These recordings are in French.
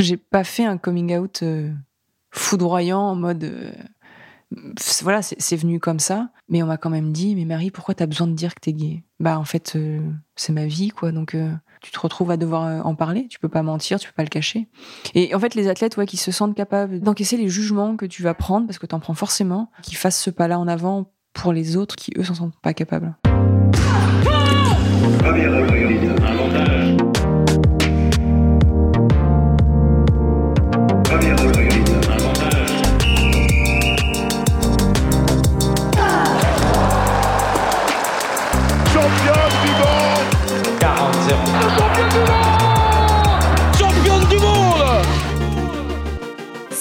J'ai pas fait un coming out euh, foudroyant en mode. euh, voilà, c'est venu comme ça. Mais on m'a quand même dit Mais Marie, pourquoi t'as besoin de dire que t'es gay? Bah, en fait, euh, c'est ma vie, quoi. Donc, tu te retrouves à devoir en parler. Tu peux pas mentir, tu peux pas le cacher. Et en fait, les athlètes, ouais, qui se sentent capables d'encaisser les jugements que tu vas prendre, parce que t'en prends forcément, qui fassent ce pas-là en avant pour les autres qui, eux, s'en sentent pas capables. Première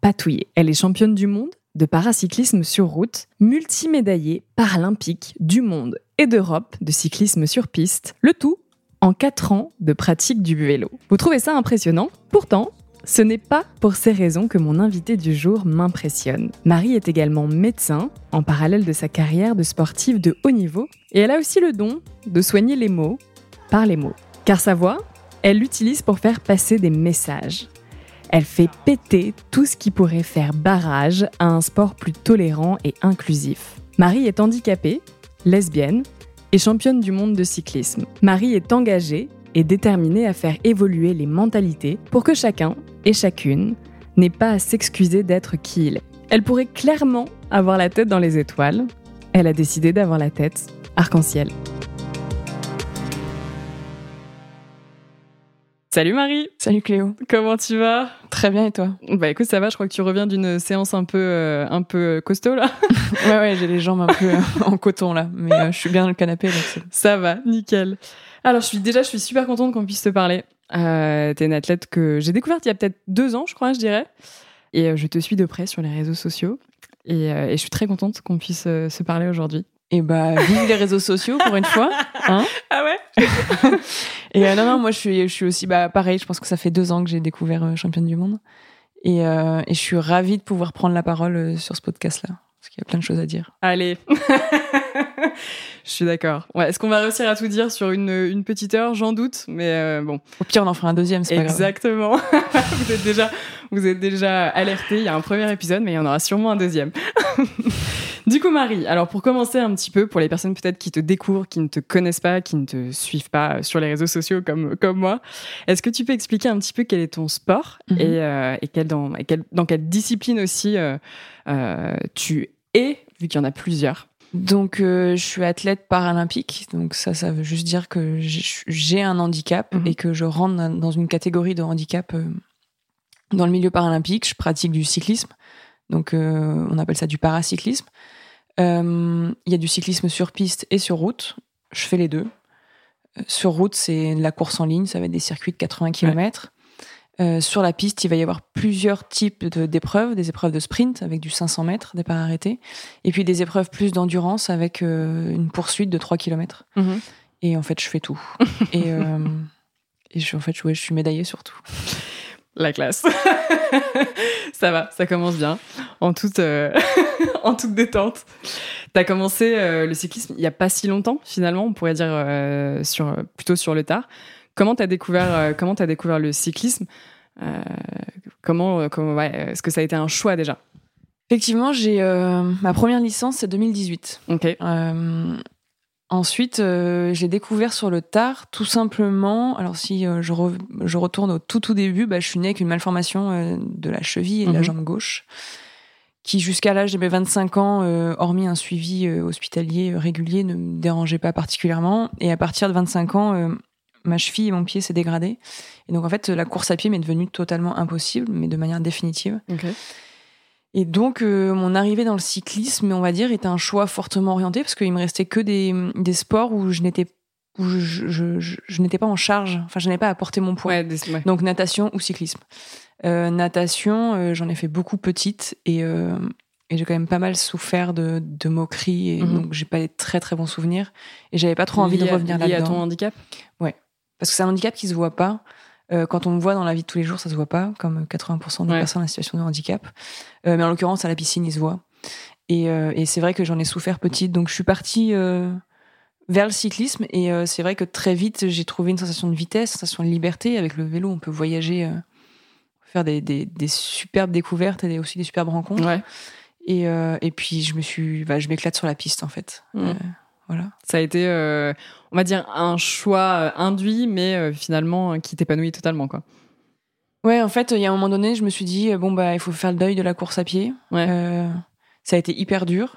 Patouillet. Elle est championne du monde de paracyclisme sur route, multimédaillée paralympique du monde et d'Europe de cyclisme sur piste, le tout en 4 ans de pratique du vélo. Vous trouvez ça impressionnant? Pourtant, ce n'est pas pour ces raisons que mon invité du jour m'impressionne. Marie est également médecin, en parallèle de sa carrière de sportive de haut niveau, et elle a aussi le don de soigner les mots par les mots. Car sa voix, elle l'utilise pour faire passer des messages. Elle fait péter tout ce qui pourrait faire barrage à un sport plus tolérant et inclusif. Marie est handicapée, lesbienne et championne du monde de cyclisme. Marie est engagée et déterminée à faire évoluer les mentalités pour que chacun et chacune n'ait pas à s'excuser d'être qui il est. Elle pourrait clairement avoir la tête dans les étoiles. Elle a décidé d'avoir la tête arc-en-ciel. Salut Marie, Salut Cléo. comment tu vas? Très bien, et toi? Bah écoute, ça va, je crois que tu reviens d'une séance un peu, euh, un peu costaud là. Ouais, ouais, j'ai les jambes un peu euh, en coton là. Mais euh, je suis bien dans le canapé, donc Ça va, nickel. Alors je suis déjà, je suis super contente qu'on puisse te parler. Euh, T'es une athlète que j'ai découverte il y a peut-être deux ans, je crois, je dirais. Et euh, je te suis de près sur les réseaux sociaux. Et, euh, et je suis très contente qu'on puisse euh, se parler aujourd'hui. Et bah, vive les réseaux sociaux pour une fois. Hein? Ah ouais? et euh, non, non, moi je suis, je suis aussi bah, pareil. Je pense que ça fait deux ans que j'ai découvert euh, championne du monde. Et, euh, et je suis ravie de pouvoir prendre la parole euh, sur ce podcast-là. Parce qu'il y a plein de choses à dire. Allez. je suis d'accord. Ouais, Est-ce qu'on va réussir à tout dire sur une, une petite heure? J'en doute. Mais euh, bon, Au pire, on en fera un deuxième, c'est pas grave. Exactement. vous êtes déjà, vous êtes déjà alerté. Il y a un premier épisode, mais il y en aura sûrement un deuxième. Du coup, Marie, alors pour commencer un petit peu, pour les personnes peut-être qui te découvrent, qui ne te connaissent pas, qui ne te suivent pas sur les réseaux sociaux comme, comme moi, est-ce que tu peux expliquer un petit peu quel est ton sport Mhm. et, euh, et quel dans, et quel- dans quelle discipline aussi euh, euh, tu es, vu qu'il y en a plusieurs? Donc, euh, je suis athlète paralympique. Donc, ça, ça veut juste dire que j'ai un handicap Mhm. et que je rentre dans- une catégorie de handicap euh, dans le milieu paralympique. Je pratique du cyclisme. Donc, euh, on appelle ça du paracyclisme. Euh, Il y a du cyclisme sur piste et sur route. Je fais les deux. Euh, Sur route, c'est de la course en ligne. Ça va être des circuits de 80 km. sur la piste, il va y avoir plusieurs types de- d'épreuves, des épreuves de sprint avec du 500 mètres, des pas arrêtés, et puis des épreuves plus d'endurance avec euh, une poursuite de 3 km. Et en fait, je fais tout. et euh, et je, en fait, ouais, je suis médaillée sur tout. La classe. ça va, ça commence bien. En toute, euh, en toute détente. T'as commencé euh, le cyclisme il y a pas si longtemps, finalement, on pourrait dire euh, sur, plutôt sur le tard. Comment t'as découvert, euh, comment t'as découvert le cyclisme Euh, Comment, euh, comment ouais, est-ce que ça a été un choix déjà? Effectivement, j'ai euh, ma première licence, c'est 2018. Ok. Euh, ensuite, euh, j'ai découvert sur le tard, tout simplement. Alors, si euh, je, re- je retourne au tout tout début, bah, je suis née avec une malformation euh, de la cheville et de la Mhm. jambe gauche, qui jusqu'à l'âge de mes 25 ans, euh, hormis un suivi euh, hospitalier euh, régulier, ne me dérangeait pas particulièrement. Et à partir de 25 ans, ma cheville et mon pied s'est dégradé. Et donc, en fait, la course à pied m'est devenue totalement impossible, mais de manière définitive. Et donc, euh, mon arrivée dans le cyclisme, on va dire, était un choix fortement orienté parce qu'il me restait que des, des sports où je n'étais où je, je, je, je n'étais pas en charge, enfin, je n'avais pas à porter mon poids. Ouais, des- ouais. Donc natation ou cyclisme. Euh, natation, euh, j'en ai fait beaucoup petite et, euh, et j'ai quand même pas mal souffert de, de moqueries et Mhm. donc j'ai pas des très très bons souvenirs et j'avais pas trop envie de Lié à- revenir lié à là-dedans. ton handicap? Parce que c'est un handicap qui se voit pas. Euh, quand on me voit dans la vie de tous les jours, ça se voit pas, comme 80% des Ouais. personnes en situation de handicap. Euh, mais en l'occurrence, à la piscine, il se voit. Et, euh, et c'est vrai que j'en ai souffert petite. Donc je suis partie vers le cyclisme. Et c'est vrai que très vite, j'ai trouvé une sensation de vitesse, une sensation de liberté. Avec le vélo, on peut voyager, faire des, des- des superbes découvertes et aussi des superbes rencontres. Ouais. Et, euh, et puis je me suis, bah, je m'éclate sur la piste en fait. Mhm. Euh, voilà. Ça a été, euh, on va dire, un choix induit, mais finalement qui t'épanouit totalement, quoi. Ouais, en fait, il y a un moment donné, je me suis dit, bon, bah, il faut faire le deuil de la course à pied. Ouais. Ça a été hyper dur.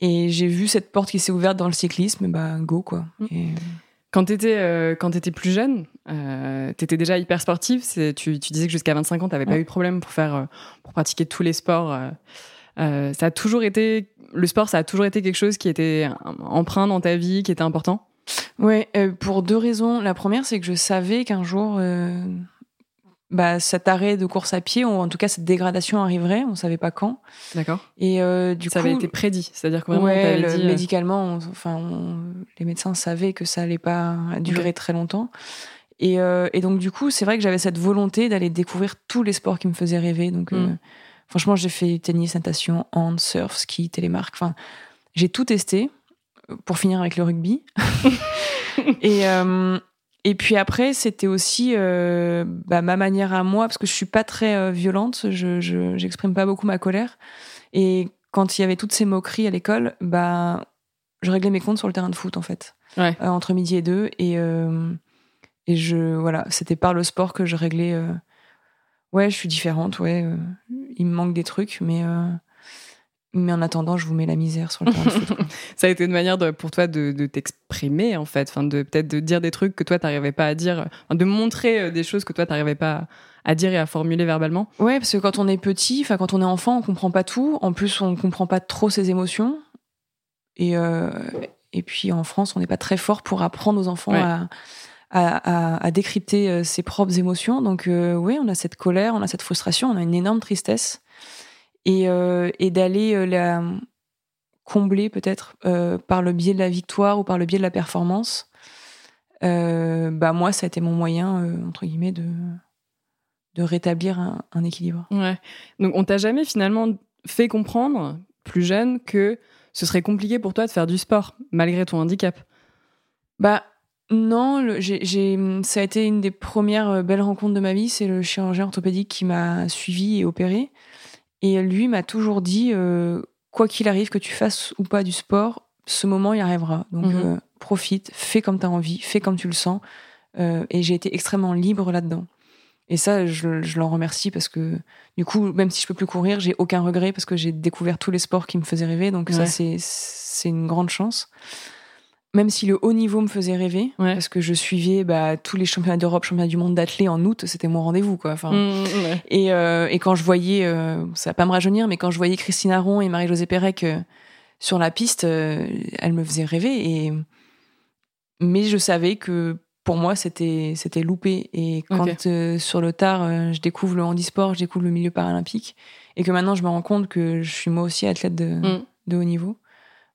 Et j'ai vu cette porte qui s'est ouverte dans le cyclisme, bah, go, quoi. Mm. Et, Quand t'étais euh, quand t'étais plus jeune, euh, t'étais déjà hyper sportive. Tu, tu disais que jusqu'à 25 ans, t'avais pas Ouais. eu de problème pour faire euh, pour pratiquer tous les sports. euh, euh, ça a toujours été le sport, ça a toujours été quelque chose qui était empreint dans ta vie, qui était important? Ouais, euh, pour deux raisons. La première, c'est que je savais qu'un jour, bah, cet arrêt de course à pied, ou en tout cas cette dégradation arriverait, on savait pas quand. D'accord. Et euh, du Ça coup, avait été prédit, c'est-à-dire que ouais, le- dit. médicalement, on- enfin, on- les médecins savaient que ça allait pas durer très longtemps. Et, euh, et donc, du coup, c'est vrai que j'avais cette volonté d'aller découvrir tous les sports qui me faisaient rêver. Donc, euh, Mm. franchement, j'ai fait tennis, natation, hand, surf, ski, télémarque. Enfin, j'ai tout testé euh, pour finir avec le rugby. et, euh, et puis après, c'était aussi euh, bah, ma manière à moi, parce que je suis pas très euh, violente, je j'exprime pas beaucoup ma colère. Et quand il y avait toutes ces moqueries à l'école, bah, je réglais mes comptes sur le terrain de foot, en fait. Ouais. Entre midi et deux. Et, et je, voilà, c'était par le sport que je réglais. euh, ouais, je suis différente, ouais. euh, il me manque des trucs, mais, euh, mais en attendant, je vous mets la misère sur le terrain de foot. quoi. Ça a été une manière de, pour toi de, de t'exprimer en fait, enfin de peut-être de dire des trucs que toi t'arrivais pas à dire, de montrer des choses que toi t'arrivais pas à dire et à formuler verbalement. Ouais, parce que quand on est petit, enfin quand on est enfant, on comprend pas tout. En plus, on comprend pas trop ses émotions. Et et puis en France, on n'est pas très fort pour apprendre aux enfants Ouais. à, à, à- à décrypter euh, ses propres émotions. Donc euh, oui, on a cette colère, on a cette frustration, on a une énorme tristesse. Et, euh, et d'aller la combler peut-être par le biais de la victoire ou par le biais de la performance. bah moi, ça a été mon moyen entre guillemets de de rétablir un- un équilibre. Ouais. Donc on t'a jamais finalement fait comprendre, plus jeune, que ce serait compliqué pour toi de faire du sport malgré ton handicap? Bah non, le- ça a été une des premières euh, belles rencontres de ma vie. C'est le chirurgien orthopédique qui m'a suivi et opéré. Et lui m'a toujours dit, euh, quoi qu'il arrive, que tu fasses ou pas du sport, ce moment y arrivera. Donc Mhm. euh, profite, fais comme tu as envie, fais comme tu le sens. Euh, et j'ai été extrêmement libre là-dedans. Et ça, je, je l'en remercie parce que du coup, même si je peux plus courir, j'ai aucun regret parce que j'ai découvert tous les sports qui me faisaient rêver. Donc Ouais. ça, c'est une grande chance. Même si le haut niveau me faisait rêver, Ouais. parce que je suivais bah, tous les championnats d'Europe, championnats du monde d'athlé en août, c'était mon rendez-vous. Quoi. Enfin, Mmh, ouais. et, euh, et quand je voyais, euh, ça va pas me rajeunir, mais quand je voyais Christine Aron et Marie-Josée Pérec euh, sur la piste, euh, elles me faisaient rêver. Et... Mais je savais que pour moi, c'était c'était loupé. Et quand euh, sur le tard, je découvre le handisport, je découvre le milieu paralympique, et que maintenant je me rends compte que je suis moi aussi athlète de, Mm. de haut niveau,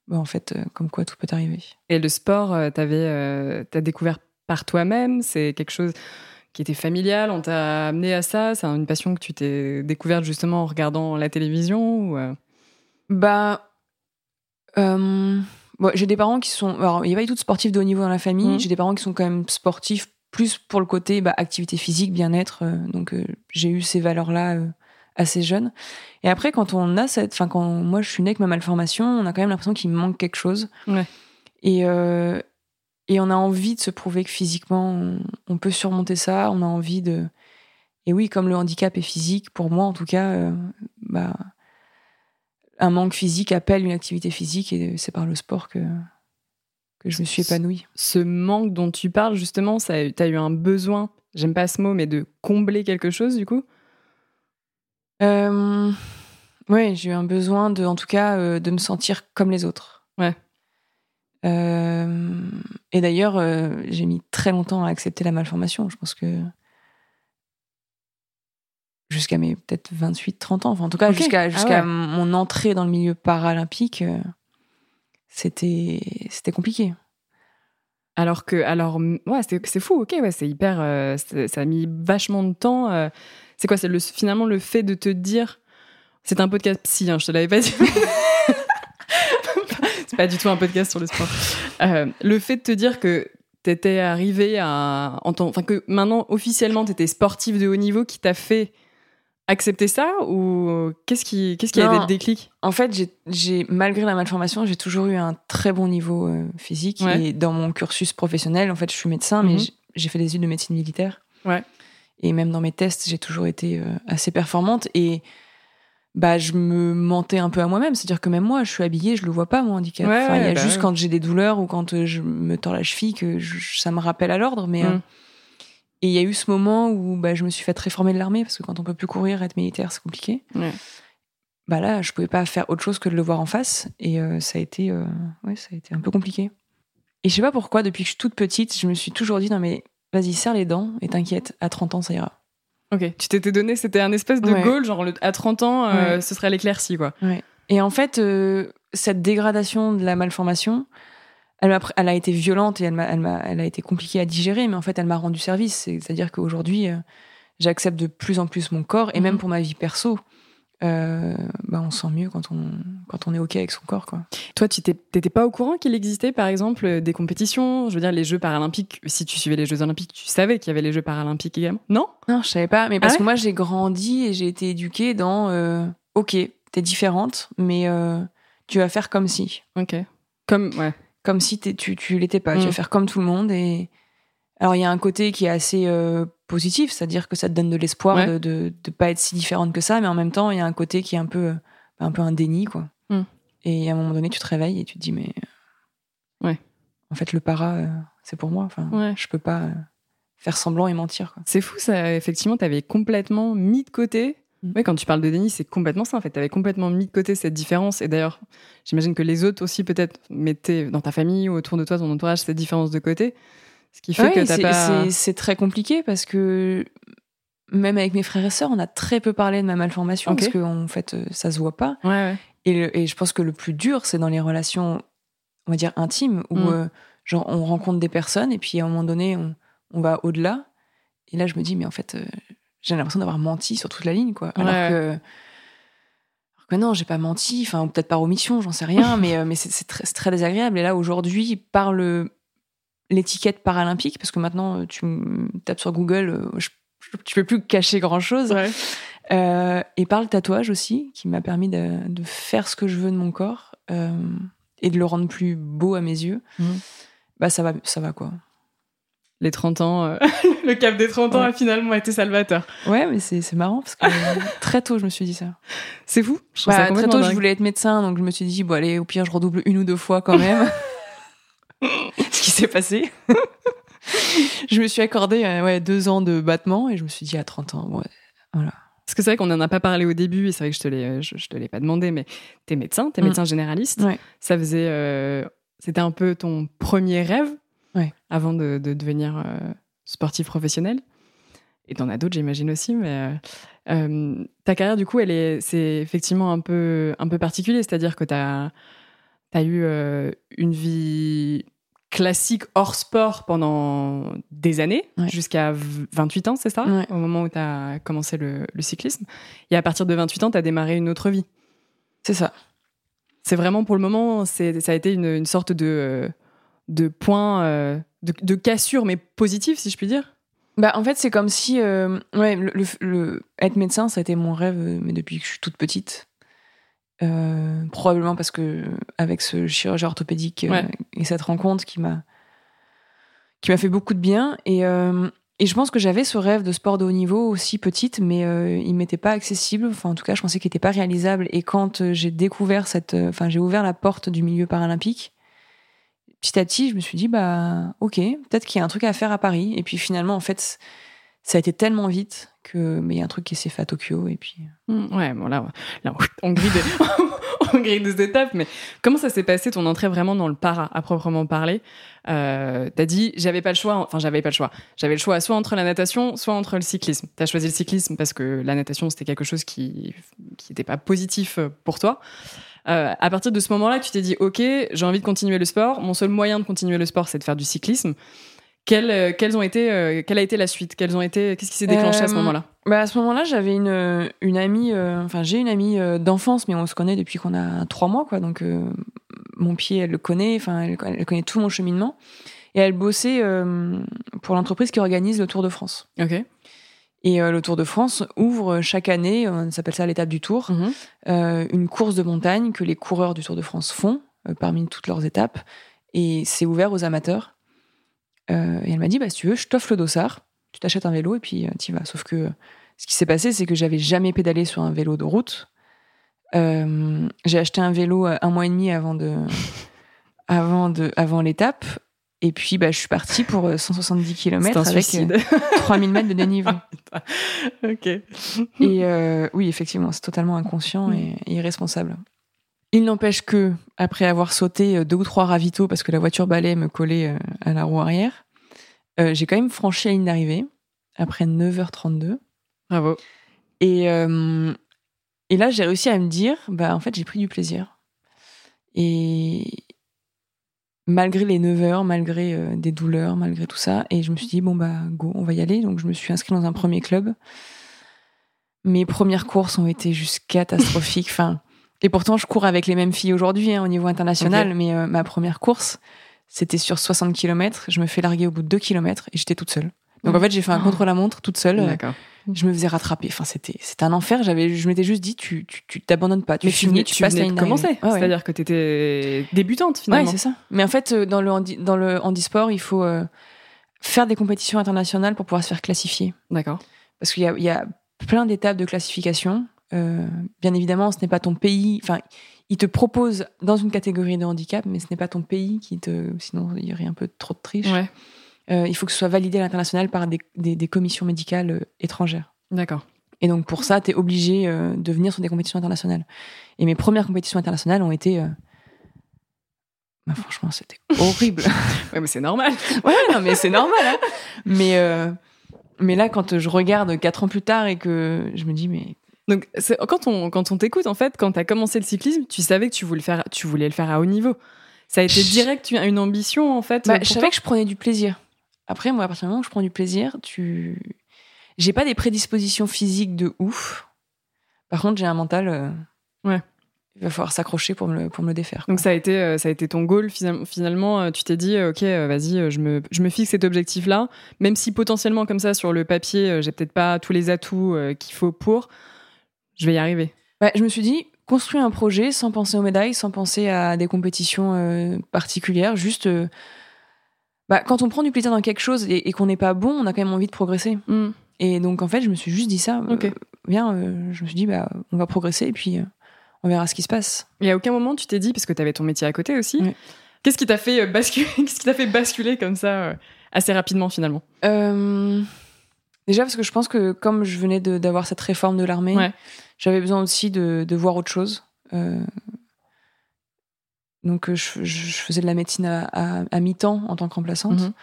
bah, en fait, euh, comme quoi tout peut arriver. Et le sport, euh, t'avais, euh, t'as découvert par toi-même. C'est quelque chose qui était familial. On t'a amené à ça. C'est une passion que tu t'es découverte justement en regardant la télévision. Ou, Bah, euh, bon, j'ai des parents qui sont. Alors, il n'y a pas du tout de sportifs de haut niveau dans la famille. Mhm. J'ai des parents qui sont quand même sportifs, plus pour le côté bah, activité physique, bien-être. euh, donc, euh, j'ai eu ces valeurs-là assez jeune. Et après, quand on a cette. Enfin, quand moi, je suis née avec ma malformation, on a quand même l'impression qu'il me manque quelque chose. Ouais. Et. euh, et on a envie de se prouver que physiquement, on, on peut surmonter ça. On a envie de. Et oui, comme le handicap est physique, pour moi en tout cas, euh, bah, un manque physique appelle une activité physique et c'est par le sport que, que je me suis épanouie. ce manque dont tu parles, justement, ça, a- t'as eu un besoin, j'aime pas ce mot, mais de combler quelque chose, du coup? Euh, ouais, j'ai eu un besoin de, en tout cas, euh, de me sentir comme les autres. Ouais. Euh, et d'ailleurs, euh, j'ai mis très longtemps à accepter la malformation. Je pense que jusqu'à mes peut-être 28, 30 ans. Enfin, en tout cas, jusqu'à Ah ouais. mon entrée dans le milieu paralympique, c'était c'était compliqué. Alors que, alors, ouais, c'est fou, ok, ouais, c'est hyper. euh, ça a mis vachement de temps. euh, c'est quoi C'est le, finalement le fait de te dire. C'est un podcast psy, hein, je te l'avais pas dit. c'est pas du tout un podcast sur le sport. Euh, le fait de te dire que t'étais arrivé à. Enfin, que maintenant, officiellement, t'étais sportif de haut niveau qui t'a fait accepter ça Ou qu'est-ce qui, qu'est-ce qui a été le déclic? En fait, j'ai- j'ai malgré la malformation, j'ai toujours eu un très bon niveau euh, physique. Ouais. Et dans mon cursus professionnel, en fait, je suis médecin, mais Mhm. j'ai- j'ai fait des études de médecine militaire. Ouais. Et même dans mes tests, j'ai toujours été euh, assez performante. Et bah, je me mentais un peu à moi-même. C'est-à-dire que même moi, je suis habillée, je le vois pas, mon handicap. Ouais, Enfin, il y a bah juste ouais. quand j'ai des douleurs ou quand euh, je me tords la cheville que je- ça me rappelle à l'ordre. Mais euh, Mm. et il y a eu ce moment où bah, je me suis fait réformer de l'armée parce que quand on peut plus courir, être militaire, c'est compliqué. Bah là, je pouvais pas faire autre chose que de le voir en face et euh, ça a été, euh, ouais, ça a été un peu compliqué. Et je sais pas pourquoi, depuis que je suis toute petite, je me suis toujours dit non mais vas-y serre les dents et t'inquiète, à 30 ans ça ira. Ok, tu t'étais donné, c'était un espèce de Ouais. goal, genre le- à 30 ans, euh, Ouais. ce serait l'éclaircie, quoi. Et en fait, euh, cette dégradation de la malformation, elle, a été violente et elle, a été compliquée à digérer, mais en fait, elle m'a rendu service. C'est- C'est-à-dire qu'aujourd'hui, euh, j'accepte de plus en plus mon corps, et Mhm. même pour ma vie perso, euh, bah, on se sent mieux quand on, quand on est OK avec son corps. Quoi. Toi, tu t'étais pas au courant qu'il existait, par exemple, euh, des compétitions? Je veux dire, les Jeux paralympiques, si tu suivais les Jeux olympiques, tu savais qu'il y avait les Jeux paralympiques également? Non? Non, je savais pas, mais parce Ah ouais? que moi, j'ai grandi et j'ai été éduquée dans euh, OK, t'es différente, mais euh, tu vas faire comme si. Ok. Comme, ouais. comme si tu, tu l'étais pas. Mm. Tu vas faire comme tout le monde. Et alors il y a un côté qui est assez euh, positif, c'est-à-dire que ça te donne de l'espoir Ouais. de, de de pas être si différente que ça, mais en même temps il y a un côté qui est un peu euh, un peu un déni quoi. Mm. Et à un moment donné tu te réveilles et tu te dis mais euh, Ouais. en fait le para euh, c'est pour moi. Enfin Ouais. je peux pas euh, faire semblant et mentir. C'est fou, ça. Effectivement, t'avais complètement mis de côté. Mm. Ouais, quand tu parles de déni, c'est complètement ça. En fait, t'avais complètement mis de côté cette différence. Et d'ailleurs, j'imagine que les autres aussi, peut-être, mettaient dans ta famille ou autour de toi, ton entourage, cette différence de côté. Ce qui fait Ouais, que t'as c'est- pas. c'est- c'est très compliqué parce que même avec mes frères et sœurs, on a très peu parlé de ma malformation parce qu'en fait, euh, ça se voit pas. Ouais, ouais. Et, le- et je pense que le plus dur, c'est dans les relations, on va dire, intimes, où Mm. euh, genre, on rencontre des personnes et puis à un moment donné, on, on va au-delà. Et là, je me dis, mais en fait, euh, j'ai l'impression d'avoir menti sur toute la ligne, quoi. Alors, que, que non, j'ai pas menti, enfin, peut-être par omission, j'en sais rien, mais, euh, mais c'est c'est très, c'est très désagréable. Et là, aujourd'hui, par le- l'étiquette paralympique, parce que maintenant, euh, tu tapes sur Google, euh, je, tu peux plus cacher grand-chose. Ouais. Euh, et par le tatouage aussi, qui m'a permis de, de faire ce que je veux de mon corps euh, et de le rendre plus beau à mes yeux. Mhm. Bah ça va, ça va quoi. Les 30 ans, euh, le cap des 30 ans a finalement été salvateur. Ouais, mais c'est c'est marrant parce que très tôt je me suis dit ça. C'est fou. Je Bah, ça très tôt je voulais être médecin, donc je me suis dit bon allez au pire je redouble une ou deux fois quand même. ce qui s'est passé. je me suis accordé euh, ouais, deux ans de battement et je me suis dit à 30 ans ouais, Parce que c'est vrai qu'on n'en a pas parlé au début, et c'est vrai que je te l'ai, je, je te l'ai pas demandé, mais t'es médecin, t'es Mm. médecin généraliste. Ouais. Ça faisait, euh, c'était un peu ton premier rêve Ouais. avant de, de devenir euh, sportif professionnel. Et t'en as d'autres, j'imagine aussi, mais euh, euh, ta carrière, du coup, elle est, c'est effectivement un peu, un peu particulier, c'est-à-dire que t'as, t'as eu euh, une vie classique hors sport pendant des années, Ouais. jusqu'à v- 28 ans, c'est ça Ouais. Au moment où tu as commencé le, le cyclisme. Et à partir de 28 ans, tu as démarré une autre vie. c'est ça. C'est vraiment pour le moment, c'est, ça a été une, une sorte de, de point, euh, de, de cassure, mais positive, si je puis dire. Bah, en fait, c'est comme si, euh, ouais, le, le- le- être médecin, ça a été mon rêve, euh, mais depuis que je suis toute petite. Euh, probablement parce que avec ce chirurgien orthopédique euh, et cette rencontre qui m'a qui m'a fait beaucoup de bien et euh, et je pense que j'avais ce rêve de sport de haut niveau aussi petite, mais il m'était pas accessible. Enfin, en tout cas, je pensais qu'il était pas réalisable. Et quand j'ai découvert cette, enfin, j'ai ouvert la porte du milieu paralympique. Petit à petit, je me suis dit, bah, ok, peut-être qu'il y a un truc à faire à Paris. Et puis finalement, en fait, ça a été tellement vite que mais il y a un truc qui s'est fait à Tokyo et puis Mm, Ouais, bon là, on grille des, on grille des étapes, mais comment ça s'est passé ton entrée vraiment dans le para à proprement parler? Euh, T'as dit j'avais pas le choix, enfin j'avais pas le choix, j'avais le choix soit entre la natation, soit entre le cyclisme. T'as choisi le cyclisme parce que la natation c'était quelque chose qui qui était pas positif pour toi. Euh, à partir de ce moment-là, tu t'es dit ok, j'ai envie de continuer le sport. Mon seul moyen de continuer le sport, c'est de faire du cyclisme. Quelles, euh, quelles ont été, euh, quelle a été la suite? Quelles ont été, qu'est-ce qui s'est déclenché à ce Euh, moment-là? Bah à ce moment-là, j'avais une, une amie, euh, enfin j'ai une amie euh, d'enfance, mais on se connaît depuis qu'on a trois mois, quoi. Donc euh, mon pied, elle le connaît, enfin elle, elle connaît tout mon cheminement. Et elle bossait euh, pour l'entreprise qui organise le Tour de France. Ok. Et le Tour de France ouvre chaque année, on s'appelle ça l'étape du Tour, Mhm. une course de montagne que les coureurs du Tour de France font parmi toutes leurs étapes. Et c'est ouvert aux amateurs. Euh, et elle m'a dit, bah, si tu veux, je t'offre le dossard, tu t'achètes un vélo et puis tu vas. Sauf que ce qui s'est passé, c'est que j'avais jamais pédalé sur un vélo de route. Euh, j'ai acheté un vélo euh, un mois et demi avant de, avant de, avant l'étape. Et puis, bah, je suis partie pour euh, 170 C'est km avec suicide. euh, 3000 mètres de dénivelé. ok. Et euh, oui, effectivement, c'est totalement inconscient et, et irresponsable. Il n'empêche que, après avoir sauté euh, deux ou trois ravitaux parce que la voiture balai me collait euh, à la roue arrière, euh, j'ai quand même franchi la ligne d'arrivée après 9h32. Bravo. Et, euh, et là, j'ai réussi à me dire, bah, en fait, j'ai pris du plaisir. Et malgré les 9 heures, malgré euh, des douleurs, malgré tout ça, et je me suis dit, bon, bah, go, on va y aller. Donc, je me suis inscrite dans un premier club. Mes premières courses ont été juste catastrophiques. enfin, et pourtant, je cours avec les mêmes filles aujourd'hui hein, au niveau international, mais euh, ma première course, c'était sur 60 km. Je me fais larguer au bout de 2 km et j'étais toute seule. Donc, en fait, j'ai fait un Oh. contre-la-montre toute seule. euh, je me faisais rattraper. Enfin, c'était, c'était un enfer. J'avais, je m'étais juste dit, tu, tu, t'abandonnes pas. Tu Mais finis, tu, passes la ligne commencer. Ouais, ouais. C'est-à-dire que tu étais débutante Ouais, finalement. c'est ça. Mais en fait, euh, dans le, handi- dans le handisport, il faut euh, faire des compétitions internationales pour pouvoir se faire classifier. D'accord. Parce qu'il y a, il y a plein d'étapes de classification. Euh, bien évidemment, ce n'est pas ton pays. Enfin, il te propose dans une catégorie de handicap, mais ce n'est pas ton pays qui te. Sinon, il y aurait un peu trop de triche. Ouais. Euh, il faut que ce soit validé à l'international par des, des, des commissions médicales euh, étrangères. D'accord. Et donc pour ça, tu es obligé euh, de venir sur des compétitions internationales. Et mes premières compétitions internationales ont été... bah, franchement, c'était horrible. Ouais, mais c'est normal. ouais, non, mais c'est normal. hein. Mais, mais là, quand je regarde quatre ans plus tard et que je me dis, mais... Donc, quand on, quand on t'écoute, en fait, quand tu as commencé le cyclisme, tu savais que tu voulais, le faire, tu voulais le faire à haut niveau. Ça a été direct une ambition, en fait. Bah, je savais que je prenais du plaisir. Après, moi, à partir du moment où je prends du plaisir, tu... J'ai pas des prédispositions physiques de ouf. Par contre, j'ai un mental... euh, Ouais. Il va falloir s'accrocher pour me, le, pour me le défaire. quoi. Donc ça a été, euh, ça a été ton goal finalement. euh, tu t'es dit, ok, vas-y, je me, je me fixe cet objectif-là, même si potentiellement comme ça sur le papier, j'ai peut-être pas tous les atouts qu'il faut pour, je vais y arriver. Bah, je me suis dit, construire un projet sans penser aux médailles, sans penser à des compétitions euh, particulières, juste. euh, bah, quand on prend du plaisir dans quelque chose et, et qu'on n'est pas bon, on a quand même envie de progresser. Hmm. Et donc, en fait, je me suis juste dit ça. euh, je me suis dit, bah, on va progresser et puis on verra ce qui se passe. Et à aucun moment tu t'es dit, parce que tu avais ton métier à côté aussi, qu'est-ce qui t'a fait basculer, qu'est-ce qui t'a fait basculer comme ça assez rapidement finalement? Déjà, parce que je pense que comme je venais d'avoir cette réforme de l'armée, Ouais. j'avais besoin aussi de, de voir autre chose. Euh, donc, euh, je, faisais de la médecine à, à- à mi-temps en tant que remplaçante. Mhm.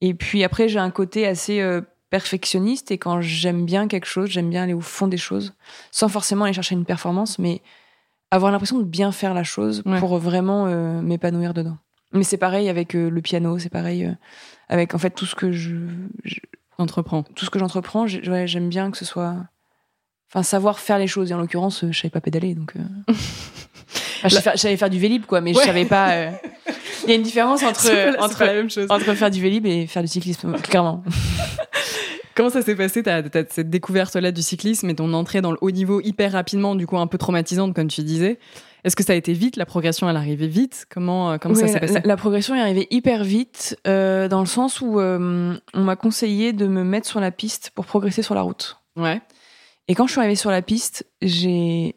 Et puis après, j'ai un côté assez euh, perfectionniste et quand j'aime bien quelque chose, j'aime bien aller au fond des choses, sans forcément aller chercher une performance, mais avoir l'impression de bien faire la chose Ouais. pour vraiment euh, m'épanouir dedans. Mais c'est pareil avec le piano, c'est pareil avec en fait tout ce que je, je- Tout ce que j'entreprends. ouais, j'aime bien que ce soit, enfin savoir faire les choses. Et en l'occurrence, euh, je savais pas pédaler, donc. euh, enfin, je, savais faire, du vélib quoi, mais Ouais. je savais pas. euh, Il y a une différence entre pas- entre la même chose. entre faire du vélib et faire du cyclisme, clairement. Comment ça s'est passé, ta, ta- cette découverte-là du cyclisme et ton entrée dans le haut niveau hyper rapidement, du coup un peu traumatisante comme tu disais? Est-ce que ça a été vite La progression, elle arrivait vite? Comment, euh, comment ça s'est la, passé? la- la progression est arrivée hyper vite, euh, dans le sens où euh, on m'a conseillé de me mettre sur la piste pour progresser sur la route. Ouais. Et quand je suis arrivée sur la piste, j'ai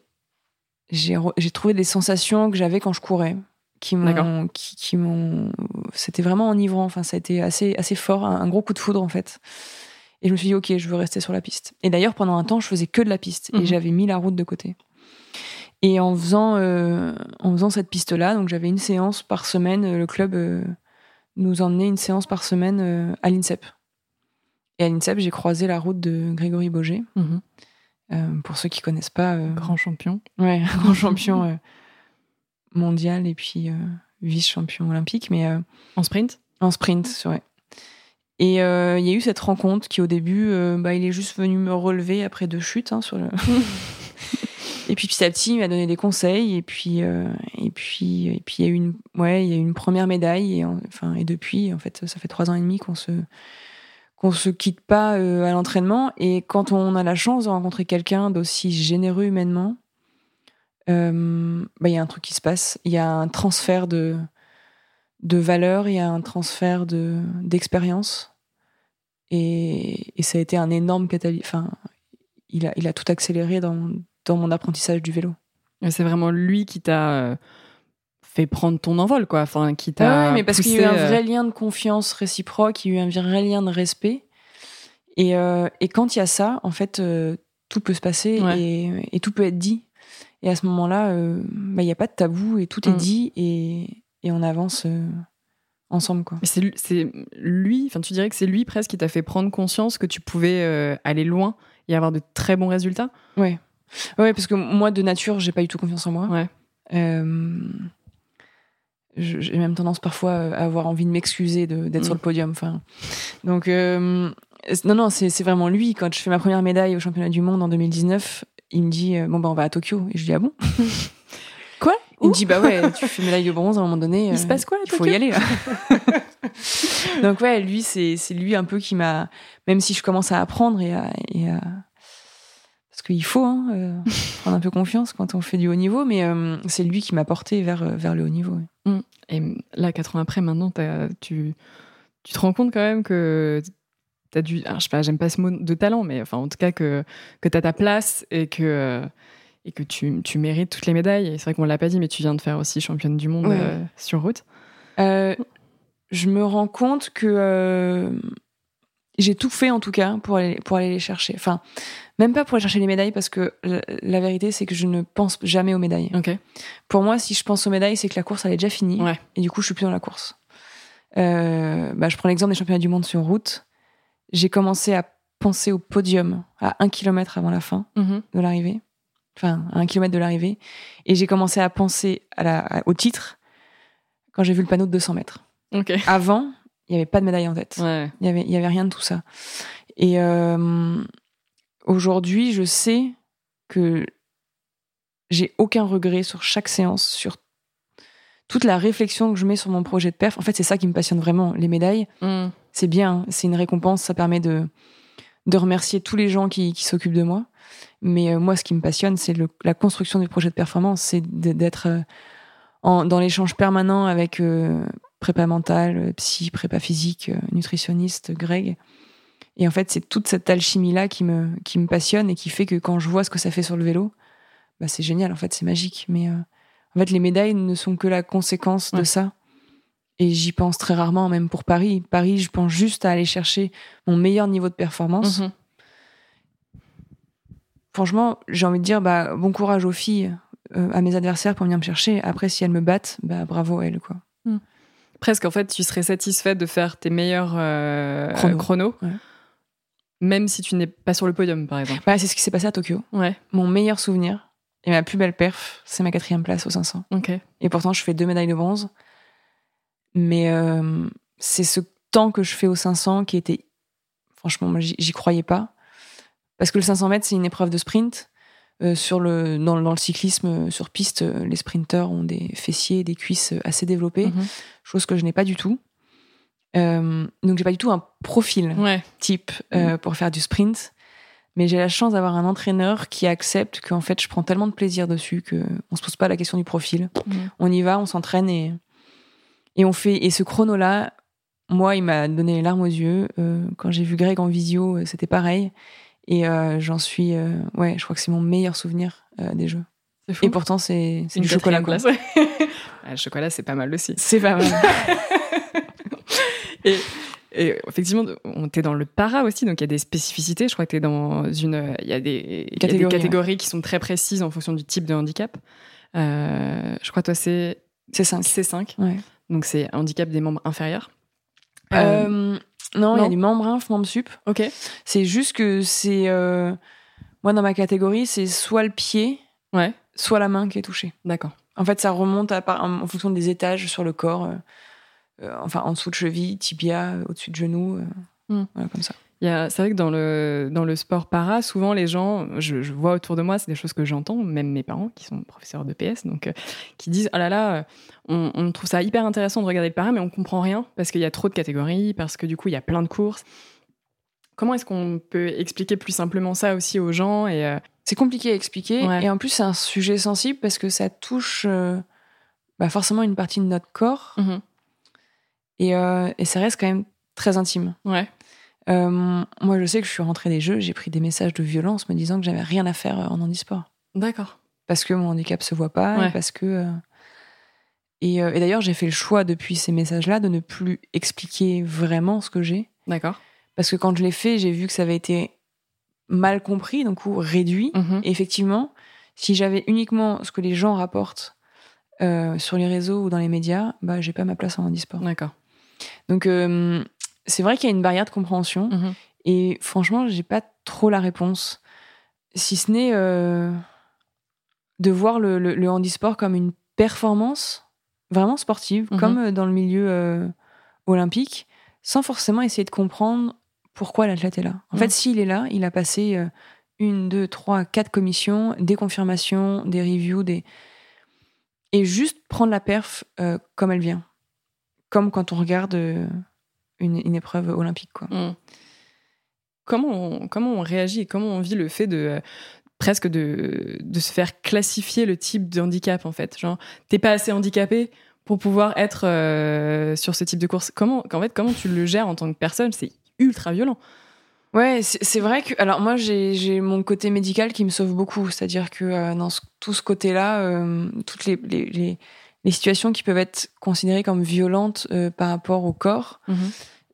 trouvé des sensations que j'avais quand je courais, qui m'ont qui, qui m'ont c'était vraiment enivrant. Enfin, ça a été assez assez fort, un, un gros coup de foudre en fait. Et je me suis dit, ok, je veux rester sur la piste. Et d'ailleurs, pendant un temps, je faisais que de la piste Mhm. et j'avais mis la route de côté. Et en faisant, euh, en faisant cette piste-là, donc j'avais une séance par semaine, euh, le club euh, nous emmenait une séance par semaine euh, à l'INSEP. Et à l'INSEP, j'ai croisé la route de Grégory Boger. Mhm. Pour ceux qui connaissent pas, Grand champion. Ouais, grand champion mondial et puis vice-champion olympique, mais En sprint? en sprint, c'est vrai. Et euh, il y a eu cette rencontre qui, au début, euh, bah, il est juste venu me relever après deux chutes hein, sur le. et puis petit à petit, il m'a donné des conseils. Et puis, euh, et puis, et puis, il y a eu une, ouais, il y a eu une première médaille. Et en- enfin, et depuis, en fait, ça fait trois ans et demi qu'on se qu'on se quitte pas euh, à l'entraînement. Et quand on a la chance de rencontrer quelqu'un d'aussi généreux humainement, euh, bah, il y a un truc qui se passe. Il y a un transfert de de valeur, il y a un transfert de d'expérience. Et, ça a été un énorme catalyseur. Enfin, il a, il a tout accéléré dans, dans mon apprentissage du vélo. C'est vraiment lui qui t'a euh, fait prendre ton envol, quoi. Enfin, qui t'a. Ouais, mais parce qu'il y a eu un euh, vrai lien de confiance réciproque, il y a eu un vrai lien de respect. Et, euh, et quand il y a ça, en fait, euh, tout peut se passer Ouais. et, et tout peut être dit. Et à ce moment-là, euh, bah, il n'y a pas de tabou et tout est Mm. dit et, et on avance euh, ensemble. Quoi. C'est lui- c'est lui, enfin, tu dirais que c'est lui presque qui t'a fait prendre conscience que tu pouvais euh, aller loin et avoir de très bons résultats? Ouais. Ouais, parce que moi, de nature, j'ai pas du tout confiance en moi. Ouais. Euh, j'ai même tendance parfois à avoir envie de m'excuser d'être Mm. sur le podium. Enfin, donc, euh, non, non, c'est vraiment lui. Quand je fais ma première médaille au championnat du monde en 2019, il me dit euh, Bon, bah, on va à Tokyo. Et je dis Ah bon? Quoi? Il me dit Bah ouais, tu fais médaille de bronze à un moment donné. Il se passe quoi à Il faut y aller, là. donc, ouais, lui, c'est lui un peu qui m'a. Même si je commence à apprendre et à. et à- Parce qu'il faut hein, euh, prendre un peu confiance quand on fait du haut niveau, mais euh, c'est lui qui m'a porté vers, euh, vers le haut niveau. ouais. Et là, quatre ans après, maintenant, tu, tu te rends compte quand même que t'as dû. alors, je sais pas, j'aime pas ce mot de talent, mais enfin, en tout cas, que, que t'as ta place et que. et que tu, tu mérites toutes les médailles. Et c'est vrai qu'on l'a pas dit, mais tu viens de faire aussi championne du monde Ouais. sur route. Je me rends compte que j'ai tout fait en tout cas pour aller, pour aller les chercher. Enfin, même pas pour aller chercher les médailles parce que la, la vérité c'est que je ne pense jamais aux médailles. Pour moi, si je pense aux médailles, c'est que la course elle est déjà finie Ouais. et du coup je suis plus dans la course. Euh, bah, je prends l'exemple des championnats du monde sur route. J'ai commencé à penser au podium à un kilomètre avant la fin Mhm. de l'arrivée, enfin à un kilomètre de l'arrivée, et j'ai commencé à penser à la, à- au titre quand j'ai vu le panneau de 200 mètres. Avant, il n'y avait pas de médaille en tête. Ouais. Il y avait, il y avait rien de tout ça. Et euh, aujourd'hui, je sais que j'ai aucun regret sur chaque séance, sur toute la réflexion que je mets sur mon projet de perf. En fait, c'est ça qui me passionne vraiment. Les médailles, Mm. c'est bien, hein. c'est une récompense, ça permet de, de remercier tous les gens qui, qui s'occupent de moi. Mais euh, moi, ce qui me passionne, c'est la construction du projet de performance, c'est d'être euh, dans l'échange permanent avec prépa mental, euh, psy, prépa physique, euh, nutritionniste, Greg. Et en fait, c'est toute cette alchimie-là qui me, qui me passionne et qui fait que quand je vois ce que ça fait sur le vélo, bah, c'est génial, en fait, c'est magique. Mais euh, en fait, les médailles ne sont que la conséquence de ça. Et j'y pense très rarement, même pour Paris. Paris, je pense juste à aller chercher mon meilleur niveau de performance. Mhm. Franchement, j'ai envie de dire bah, bon courage aux filles, euh, à mes adversaires pour venir me chercher. Après, si elles me battent, bah, bravo à elles. Quoi. Presque, en fait, tu serais satisfaite de faire tes meilleurs euh, Chrono. chronos, Ouais. même si tu n'es pas sur le podium, par exemple. Bah, c'est ce qui s'est passé à Tokyo. Ouais. Mon meilleur souvenir et ma plus belle perf, c'est ma quatrième place au 500. Ok. Et pourtant, je fais deux médailles de bronze. Mais euh, c'est ce temps que je fais au 500 qui était. Franchement, moi, j'y j'y croyais pas. Parce que le 500 mètres, c'est une épreuve de sprint. Euh, sur le, dans, dans le cyclisme euh, sur piste, euh, les sprinteurs ont des fessiers des cuisses assez développées, Mhm. chose que je n'ai pas du tout. Euh, donc, j'ai pas du tout un profil Ouais. type euh, pour faire du sprint. Mais j'ai la chance d'avoir un entraîneur qui accepte qu'en fait, je prends tellement de plaisir dessus que on se pose pas la question du profil. Mhm. On y va, on s'entraîne et, et on fait. Et ce chrono-là, moi, il m'a donné les larmes aux yeux. Euh, quand j'ai vu Greg en visio, c'était pareil. Et euh, j'en suis. euh, ouais, je crois que c'est mon meilleur souvenir euh, des jeux. C'est fou. Et pourtant, c'est du chocolat. quoi. place. Ah, le chocolat, c'est pas mal aussi. C'est pas mal. Et Et effectivement, on était dans le para aussi, donc il y a des spécificités. Je crois que tu es dans une. Il y a des a Catégories, qui sont très précises en fonction du type de handicap. Je crois que toi, c'est C'est 5. C5, Ouais. donc c'est handicap des membres inférieurs. Euh, non, il y a du membre inf, membre sup. ok. C'est juste que c'est. euh, Moi, dans ma catégorie, c'est soit le pied, Ouais, soit la main qui est touchée. d'accord. En fait, ça remonte à en fonction des étages sur le corps. euh, euh, enfin, en dessous de cheville, tibia, au-dessus de genou. euh, Hmm. Voilà, comme ça. C'est vrai que dans le, dans le sport para, souvent les gens, je, je vois autour de moi, c'est des choses que j'entends, même mes parents qui sont professeurs de PS, donc euh, qui disent Ah là là, euh, on, on trouve ça hyper intéressant de regarder le para, mais on comprend rien parce qu'il y a trop de catégories, parce que du coup il y a plein de courses. Comment est-ce qu'on peut expliquer plus simplement ça aussi aux gens et euh, C'est compliqué à expliquer. Ouais. Et en plus, c'est un sujet sensible parce que ça touche euh, bah, forcément une partie de notre corps. Et, euh, et ça reste quand même très intime. Ouais, Euh, moi, je sais que je suis rentrée des jeux, j'ai pris des messages de violence me disant que j'avais rien à faire euh, en handisport. d'accord. Parce que mon handicap se voit pas, Ouais. et parce que. euh, Et, euh, et d'ailleurs, j'ai fait le choix depuis ces messages-là de ne plus expliquer vraiment ce que j'ai. D'accord. Parce que quand je l'ai fait, j'ai vu que ça avait été mal compris, donc ou réduit. Mhm. Et effectivement, si j'avais uniquement ce que les gens rapportent sur les réseaux ou dans les médias, bah, j'ai pas ma place en handisport. D'accord. Donc, c'est vrai qu'il y a une barrière de compréhension. Mhm. Et franchement, j'ai pas trop la réponse. Si ce n'est euh, de voir le, le- le handisport comme une performance vraiment sportive, Mhm. comme euh, dans le milieu euh, olympique, sans forcément essayer de comprendre pourquoi l'athlète est là. En Mhm. fait, s'il est là, il a passé euh, une, deux, trois, quatre commissions, des confirmations, des reviews, des... et juste prendre la perf comme elle vient. Comme quand on regarde une, une épreuve olympique. Quoi. Mm. Comment on, comment on réagit et comment on vit le fait de euh, presque de, de se faire classifier le type de handicap en fait? Genre t'es pas assez handicapé pour pouvoir être euh, sur ce type de course comment en fait comment tu le gères en tant que personne? C'est ultra violent Ouais, c'est vrai que. Alors, moi, j'ai j'ai mon côté médical qui me sauve beaucoup. C'est-à-dire que euh, dans ce- tout ce côté-là, euh, toutes les, les, les, les situations qui peuvent être considérées comme violentes euh, par rapport au corps,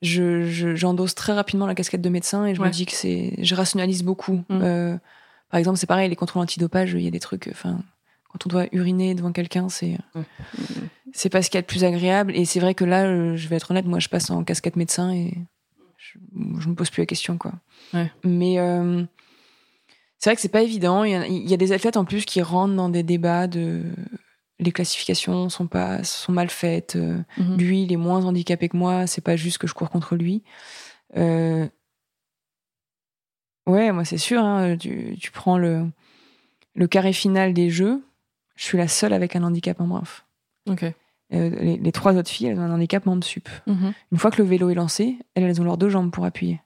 je je- j'endosse très rapidement la casquette de médecin et je Ouais. me dis que c'est. Je rationalise beaucoup. Mm. Euh, par exemple, c'est pareil, les contrôles antidopage, il y a des trucs. Enfin, quand on doit uriner devant quelqu'un, c'est. Pas ce qu'il y a de plus agréable. Et c'est vrai que là, euh, je vais être honnête, moi, je passe en casquette médecin et je, je me pose plus la question, quoi. Ouais. Mais euh, c'est vrai que c'est pas évident. Il y, a, il y a des athlètes en plus qui rentrent dans des débats de les classifications sont pas sont mal faites. euh, Mhm. Lui, il est moins handicapé que moi. C'est pas juste que je cours contre lui. Euh, Ouais, moi c'est sûr. hein, tu, tu prends le le carré final des jeux. Je suis la seule avec un handicap en bref. ok Euh, les, les trois autres filles, elles ont un handicap membre sup. Mhm. Une fois que le vélo est lancé, elles, elles ont leurs deux jambes pour appuyer.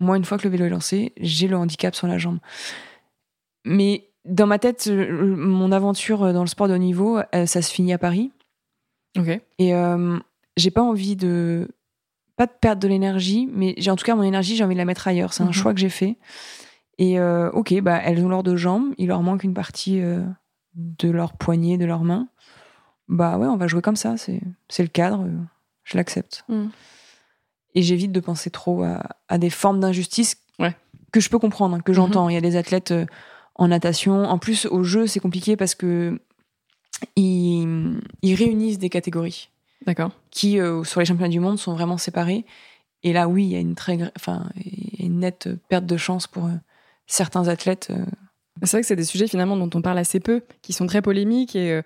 Moi, une fois que le vélo est lancé, j'ai le handicap sur la jambe. Mais dans ma tête, euh, mon aventure dans le sport de haut niveau, euh, ça se finit à Paris. ok Et euh, j'ai pas envie de. Pas de perdre de l'énergie, mais j'ai en tout cas mon énergie, j'ai envie de la mettre ailleurs. C'est un Mhm. choix que j'ai fait. Et euh, ok, bah, elles ont leurs deux jambes, il leur manque une partie euh, de leur poignet, de leurs mains. Bah ouais, on va jouer comme ça, c'est le cadre, euh, je l'accepte. Mhm. Et j'évite de penser trop à, à des formes d'injustice Ouais. que je peux comprendre, hein, que j'entends. Il y a des athlètes euh, en natation. En plus, au jeu, c'est compliqué parce que ils, ils réunissent des catégories d'accord qui, euh, sur les championnats du monde, sont vraiment séparés. Et là, oui, il y a une très, enfin, une nette perte de chance pour euh, certains athlètes. euh. C'est vrai que c'est des sujets finalement dont on parle assez peu, qui sont très polémiques et,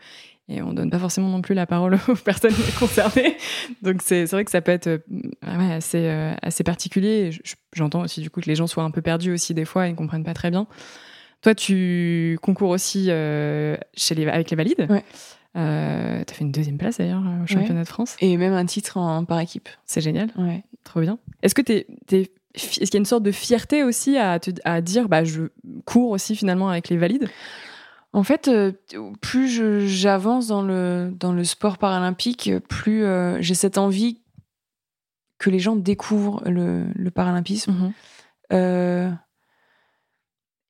et on donne pas forcément non plus la parole aux personnes concernées. Donc c'est vrai que ça peut être ouais, assez, assez particulier. J'entends aussi du coup que les gens soient un peu perdus aussi des fois et ne comprennent pas très bien. Toi, tu concours aussi euh, chez les, avec les valides. Ouais. Euh, tu as fait une deuxième place d'ailleurs au championnat de France. Et même un titre en, par équipe. C'est génial. Ouais. Trop bien. Est-ce que t'es, est-ce qu'il y a une sorte de fierté aussi à, te, à dire bah je cours aussi finalement avec les valides? En fait, euh, plus j'avance dans le, dans le sport paralympique, plus euh, j'ai cette envie que les gens découvrent le, le paralympisme. Euh,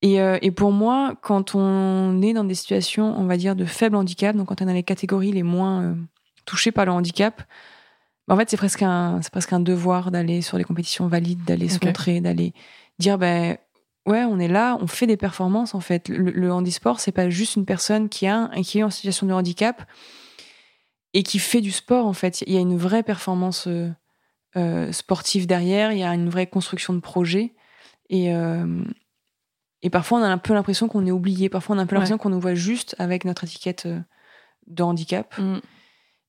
et, euh, et pour moi, quand on est dans des situations, on va dire, de faible handicap, donc quand on est dans les catégories les moins euh, touchées par le handicap, en fait, c'est presque un, c'est presque un devoir d'aller sur les compétitions valides, d'aller se montrer, d'aller dire, ben ouais, on est là, on fait des performances en fait. Le, le handisport, c'est pas juste une personne qui a qui est en situation de handicap et qui fait du sport en fait. Il y a une vraie performance euh, sportive derrière, il y a une vraie construction de projet et et parfois on a un peu l'impression qu'on est oublié. Parfois on a un peu l'impression qu'on nous voit juste avec notre étiquette euh, de handicap. Mm.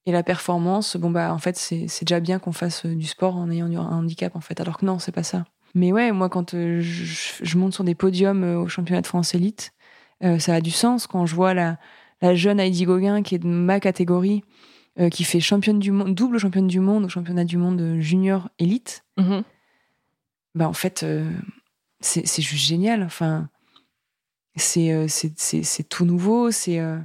Et la performance, bon bah en fait c'est déjà bien qu'on fasse euh, du sport en ayant un handicap en fait. Alors que non, c'est pas ça. Mais ouais, moi quand euh, je, je monte sur des podiums au championnat de France élite, euh, ça a du sens quand je vois la, la jeune Heidi Gauguin qui est de ma catégorie, euh, qui fait championne du monde, double championne du monde au championnat du monde junior élite. Mhm. Bah en fait euh, c'est juste génial. Enfin c'est euh, c'est tout nouveau. C'est euh,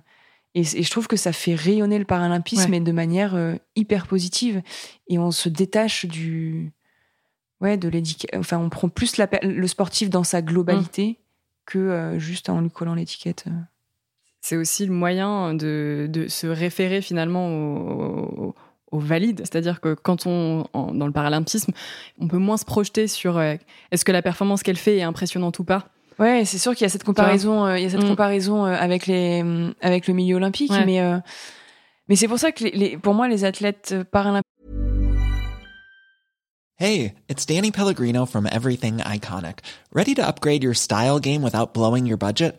et, et je trouve que ça fait rayonner le paralympisme, Ouais. mais de manière euh, hyper positive. Et on se détache du. Ouais, de l'étiquette. Enfin, on prend plus la le sportif dans sa globalité que euh, juste en lui collant l'étiquette. C'est aussi le moyen de, de se référer finalement au, au- au valide. C'est-à-dire que quand on, en- dans le paralympisme, on peut moins se projeter sur euh, est-ce que la performance qu'elle fait est impressionnante ou pas? Ouais, c'est sûr qu'il y a cette comparaison, euh, il y a cette Mm. comparaison euh, avec les, avec le milieu olympique, Ouais. mais euh, mais c'est pour ça que les, les- pour moi les athlètes euh, paralympiques Hey, it's Danny Pellegrino from Everything Iconic. Ready to upgrade your style game without blowing your budget?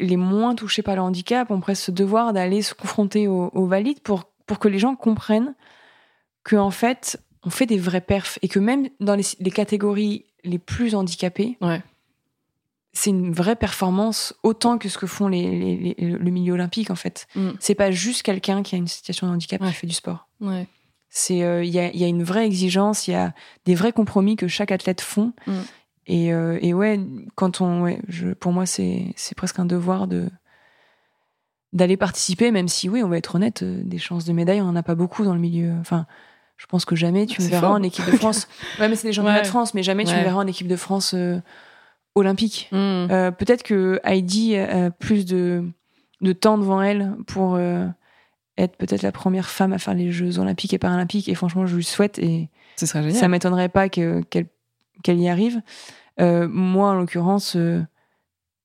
Les moins touchés par le handicap ont presque ce devoir d'aller se confronter aux, aux valides pour pour que les gens comprennent que en fait on fait des vrais perfs et que même dans les, les catégories les plus handicapées, Ouais. c'est une vraie performance autant que ce que font les, les- le milieu olympique en fait. Mm. C'est pas juste quelqu'un qui a une situation de handicap Ouais. qui fait du sport. Ouais. C'est euh, il y, a, il y a une vraie exigence, il y a des vrais compromis que chaque athlète font. Mm. Et, euh, et ouais, quand on, ouais, je, pour moi c'est presque un devoir de d'aller participer, même si oui, on va être honnête, euh, des chances de médaille, on en a pas beaucoup dans le milieu. Enfin, je pense que jamais tu me verras fort. en équipe de France. ouais, mais c'est des championnats Ouais. de France, mais jamais tu me verras en équipe de France euh, olympique. Mm. Euh, Peut-être que Heidi a plus de, de temps devant elle pour être peut-être la première femme à faire les Jeux olympiques et paralympiques. Et franchement, je lui souhaite et Ce serait génial. ça m'étonnerait pas que- qu'elle qu'elle y arrive. Euh, moi, en l'occurrence, euh,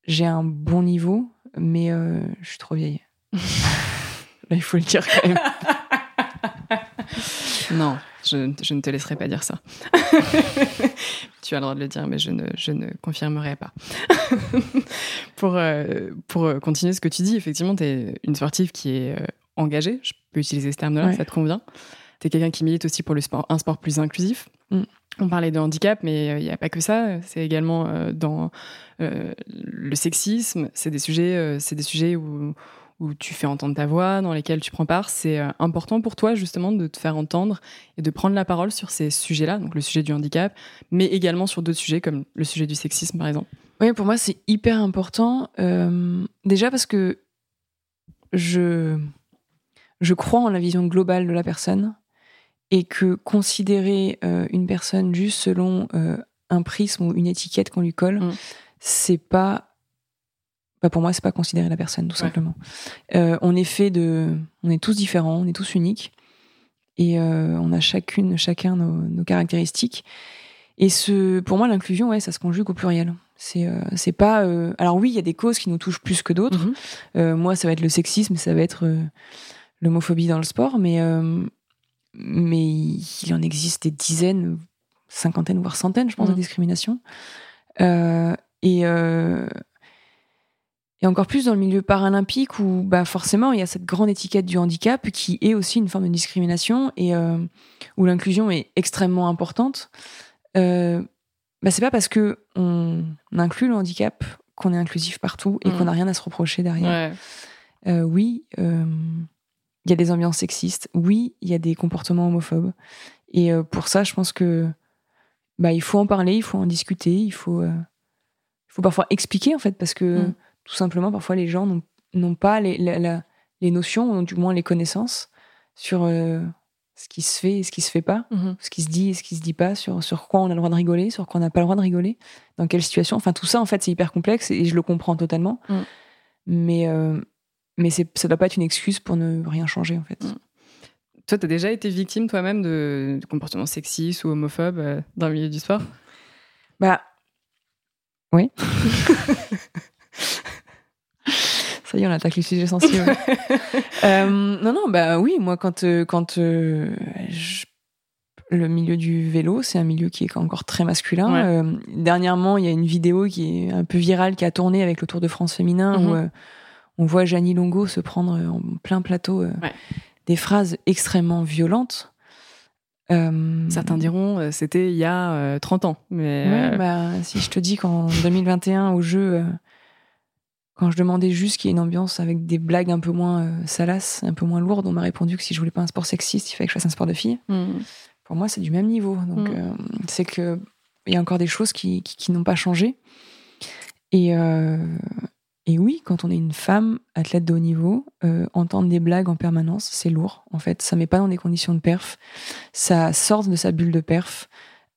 j'ai un bon niveau, mais euh, je suis trop vieille. Là, il faut le dire quand même. Non, je, je ne te laisserai pas dire ça. tu as le droit de le dire, mais je ne, je ne confirmerai pas. pour, euh, pour continuer ce que tu dis, effectivement, tu es une sportive qui est euh, engagée. Je peux utiliser ce terme-là, Ouais. ça te convient. Tu es quelqu'un qui milite aussi pour le sport, un sport plus inclusif. Mm. On parlait de handicap, mais euh, il n'y a pas que ça. C'est également euh, dans euh, le sexisme. C'est des sujets, c'est des sujets où, tu fais entendre ta voix, dans lesquels tu prends part. C'est important pour toi, justement, de te faire entendre et de prendre la parole sur ces sujets-là, donc le sujet du handicap, mais également sur d'autres sujets comme le sujet du sexisme, par exemple. Oui, pour moi, c'est hyper important. Déjà parce que je crois en la vision globale de la personne et que considérer euh, une personne juste selon euh, un prisme ou une étiquette qu'on lui colle, Mm. c'est pas. bah, pour moi, c'est pas considérer la personne, tout Ouais. simplement. Euh, on est fait de. On est tous différents, on est tous uniques. Et on a chacune, chacun nos, nos caractéristiques. Et ce, pour moi, l'inclusion, ouais, ça se conjugue au pluriel. C'est, c'est pas. Alors oui, il y a des causes qui nous touchent plus que d'autres. Mhm. Euh, moi, ça va être le sexisme, ça va être l'homophobie dans le sport, mais mais il en existe des dizaines, cinquantaines voire centaines, je pense, de Mhm. discriminations. Euh, et euh, et encore plus dans le milieu paralympique où bah forcément il y a cette grande étiquette du handicap qui est aussi une forme de discrimination et euh, où l'inclusion est extrêmement importante. Bah c'est pas parce que on inclut le handicap qu'on est inclusif partout et Mhm. qu'on n'a rien à se reprocher derrière. Ouais. Oui, il y a des ambiances sexistes. Oui, il y a des comportements homophobes. Et euh, pour ça, je pense que bah, il faut en parler, il faut en discuter, il faut, euh, il faut parfois expliquer en fait, parce que Mm. tout simplement, parfois les gens n'ont- pas les, la- la- les notions, ou du moins les connaissances sur euh, ce qui se fait et ce qui se fait pas, Mhm. ce qui se dit et ce qui se dit pas, sur, sur quoi on a le droit de rigoler, sur quoi on n'a pas le droit de rigoler, dans quelle situation. Enfin, tout ça, en fait, c'est hyper complexe et je le comprends totalement. Mm. Mais, euh, mais c'est- ça doit pas être une excuse pour ne rien changer, en fait. Mm. Toi, t'as déjà été victime toi-même de, de comportements sexistes ou homophobes euh, dans le milieu du sport? Bah. Oui. Ça y est, on attaque les sujets sensibles. Euh, non, non, bah oui, moi, quand, euh, quand je- le milieu du vélo, c'est un milieu qui est encore très masculin. Ouais. Euh, dernièrement, il y a une vidéo qui est un peu virale qui a tourné avec le Tour de France féminin Mhm. où euh, on voit Janie Longo se prendre en plein plateau euh, Ouais. des phrases extrêmement violentes. Euh, Certains diront euh, c'était il y a euh, 30 ans. Mais Ouais, euh, bah, si je te dis qu'en 2021, au jeu, euh, quand je demandais juste qu'il y ait une ambiance avec des blagues un peu moins euh, salaces, un peu moins lourdes, on m'a répondu que si je voulais pas un sport sexiste, il fallait que je fasse un sport de filles. hmm. Pour moi, c'est du même niveau. Donc, Mm. euh, c'est que il y a encore des choses qui, qui, qui n'ont pas changé. Et, euh, et oui, quand on est une femme athlète de haut niveau, euh, entendre des blagues en permanence, c'est lourd. En fait, ça met pas dans des conditions de perf. Ça sort de sa bulle de perf.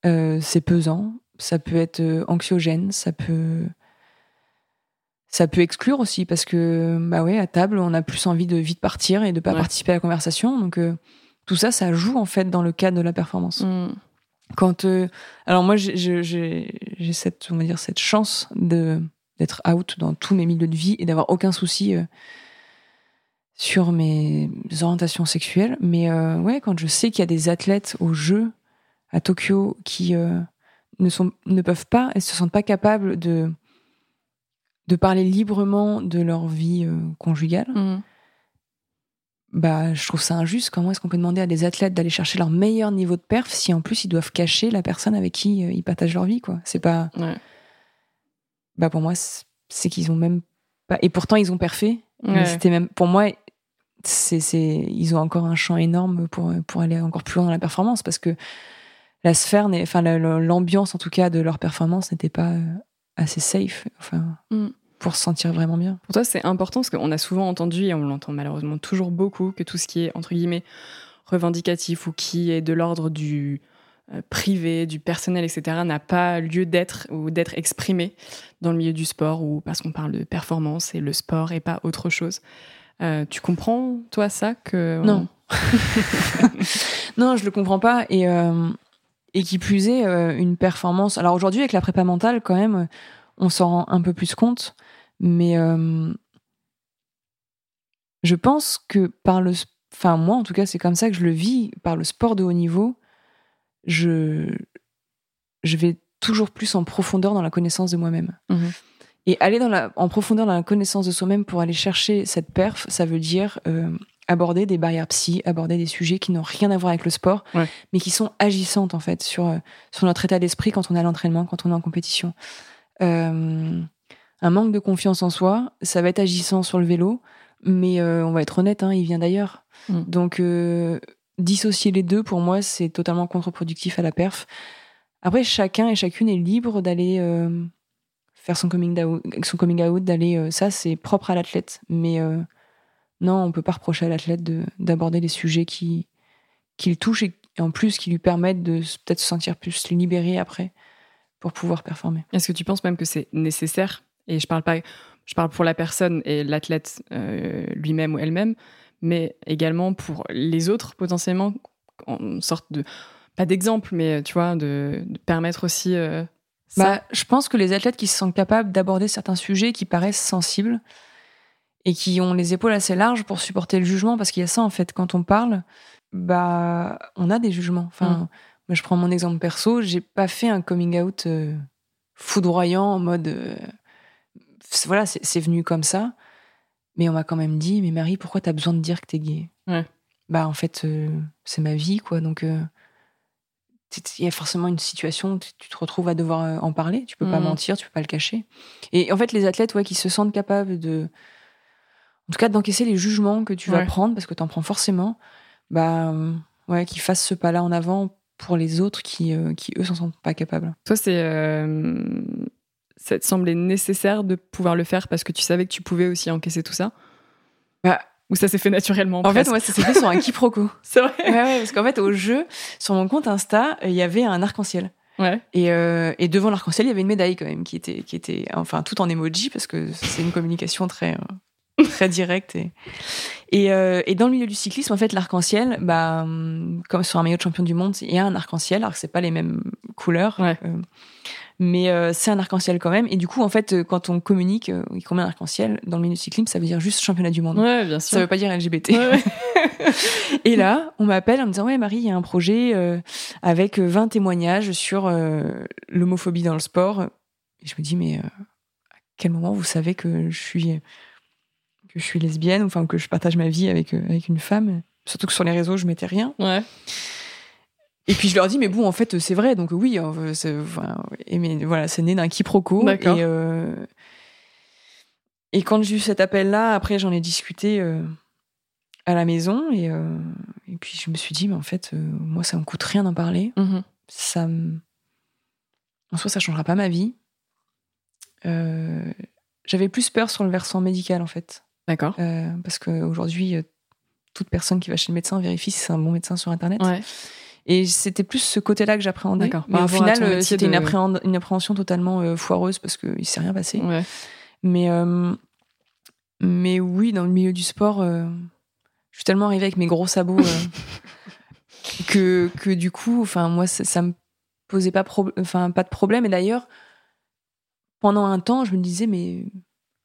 Euh, c'est pesant. Ça peut être euh, anxiogène. Ça peut ça peut exclure aussi parce que bah ouais à table on a plus envie de vite partir et de pas Ouais. participer à la conversation donc euh, tout ça ça joue en fait dans le cadre de la performance Hmm. quand alors moi j'ai cette on va dire cette chance de d'être out dans tous mes milieux de vie et d'avoir aucun souci euh, sur mes orientations sexuelles mais euh, ouais quand je sais qu'il y a des athlètes au jeu à Tokyo qui euh, ne sont ne peuvent pas et se sentent pas capables de de parler librement de leur vie conjugale Hmm. bah, je trouve ça injuste. Comment est-ce qu'on peut demander à des athlètes d'aller chercher leur meilleur niveau de perf si en plus ils doivent cacher la personne avec qui ils partagent leur vie, quoi? C'est pas. Ouais. Bah, pour moi, c'est qu'ils ont même pas. Et pourtant, ils ont perfé. Mais Ouais. c'était même. Pour moi, c'est, c'est, ils ont encore un champ énorme pour, pour aller encore plus loin dans la performance parce que la sphère, enfin, la- la- l'ambiance en tout cas de leur performance n'était pas euh, assez safe. Enfin. Mm. Pour se sentir vraiment bien. Pour toi, c'est important parce qu'on a souvent entendu, et on l'entend malheureusement toujours beaucoup, que tout ce qui est, entre guillemets, revendicatif ou qui est de l'ordre du privé, du personnel, etc., n'a pas lieu d'être ou d'être exprimé dans le milieu du sport ou parce qu'on parle de performance et le sport et pas autre chose. Euh, tu comprends, toi, ça que Non. non, je le comprends pas. Et, euh, et qui plus est, euh, une performance. Alors aujourd'hui, avec la prépa mentale, quand même, euh, on s'en rend un peu plus compte. Mais euh, je pense que par le. Enfin, moi, en tout cas, c'est comme ça que je le vis. Par le sport de haut niveau, je, je vais toujours plus en profondeur dans la connaissance de moi-même. Mhm. Et aller dans la, en profondeur dans la connaissance de soi-même pour aller chercher cette perf, ça veut dire euh, aborder des barrières psy, aborder des sujets qui n'ont rien à voir avec le sport, Ouais. mais qui sont agissantes en fait sur, euh, sur notre état d'esprit quand on est à l'entraînement, quand on est en compétition. Euh, un manque de confiance en soi, ça va être agissant sur le vélo, mais euh, on va être honnête, hein, il vient d'ailleurs. Mm. Donc dissocier les deux, pour moi, c'est totalement contre-productif à la perf. Après, chacun et chacune est libre d'aller euh, faire son coming out, son coming out d'aller. euh, ça, c'est propre à l'athlète. Mais euh, non, on peut pas reprocher à l'athlète de- d'aborder les sujets qui, le touchent et en plus qui lui permettent de peut-être se sentir plus libéré après pour pouvoir performer. Est-ce que tu penses même que c'est nécessaire? Et je parle pas, je parle pour la personne et l'athlète lui-même ou elle-même, mais également pour les autres potentiellement, en sorte de pas d'exemple, mais tu vois, de, de permettre aussi. euh, ça. Bah, je pense que les athlètes qui se sentent capables d'aborder certains sujets qui paraissent sensibles et qui ont les épaules assez larges pour supporter le jugement, parce qu'il y a ça en fait, quand on parle, bah, on a des jugements. Enfin, Mm. moi je prends mon exemple perso, j'ai pas fait un coming out euh, foudroyant en mode, euh, voilà, c'est venu comme ça, mais on m'a quand même dit, mais Marie, pourquoi t'as besoin de dire que t'es gay? Ouais. Bah en fait, euh, c'est ma vie, quoi, donc. euh, il y a forcément une situation où tu te retrouves à devoir euh, en parler. Tu peux pas Mhm. mentir, tu peux pas le cacher. Et en fait, les athlètes, ouais, qui se sentent capables de, en tout cas, d'encaisser les jugements que tu vas prendre, parce que tu en prends forcément, bah, euh, ouais, qu'ils fassent ce pas-là en avant pour les autres qui, qui eux, s'en sentent pas capables. Toi, c'est. Euh, ça te semblait nécessaire de pouvoir le faire parce que tu savais que tu pouvais aussi encaisser tout ça Bah, Ou ça s'est fait naturellement En fait, presque moi, ça s'est fait sur un quiproquo. c'est vrai. Ouais, ouais, parce qu'en fait, au jeu, sur mon compte Insta, il y avait un arc-en-ciel. Ouais. Et, euh, et devant l'arc-en-ciel, il y avait une médaille quand même qui était, qui était, enfin, tout en emoji parce que c'est une communication très, euh, très directe. Et, et, euh, et dans le milieu du cyclisme, en fait, l'arc-en-ciel, bah, comme sur un maillot de champion du monde, il y a un arc-en-ciel, alors que c'est pas les mêmes couleurs. Ouais. euh, mais euh, c'est un arc-en-ciel quand même. Et du coup, en fait, euh, quand on communique, euh, qu'on met un arc-en-ciel dans le milieu du cyclisme, ça veut dire juste championnat du monde. Ouais, bien Ça sûr. veut pas dire LGBT. Ouais, ouais. Et là, on m'appelle en me disant Ouais, Marie, il y a un projet euh, avec euh, 20 témoignages sur l'homophobie dans le sport. Et je me dis Mais à quel moment vous savez que je suis, que je suis lesbienne, enfin que je partage ma vie avec, avec une femme? Surtout que sur les réseaux, je mettais rien. Ouais. Et puis je leur dis Mais bon, en fait, c'est vrai. Donc oui, c'est- mais voilà, c'est né d'un quiproquo. Et, euh, et quand j'ai eu cet appel-là, après, j'en ai discuté. euh, à la maison et, euh, et puis je me suis dit mais en fait moi ça me coûte rien d'en parler Mhm. ça me... en soi ça changera pas ma vie j'avais plus peur sur le versant médical en fait D'accord. Parce qu'aujourd'hui toute personne qui va chez le médecin vérifie si c'est un bon médecin sur internet Ouais. Et c'était plus ce côté-là que j'appréhendais D'accord. mais au final euh, c'était une, de- appréhend- une appréhension totalement euh, foireuse parce qu'il s'est rien passé Ouais. mais, euh, mais oui, dans le milieu du sport, euh, je suis tellement arrivée avec mes gros sabots que, que du coup, enfin, moi, ça, ça me posait pas, pro- enfin, pas de problème. Et d'ailleurs, pendant un temps, je me disais, mais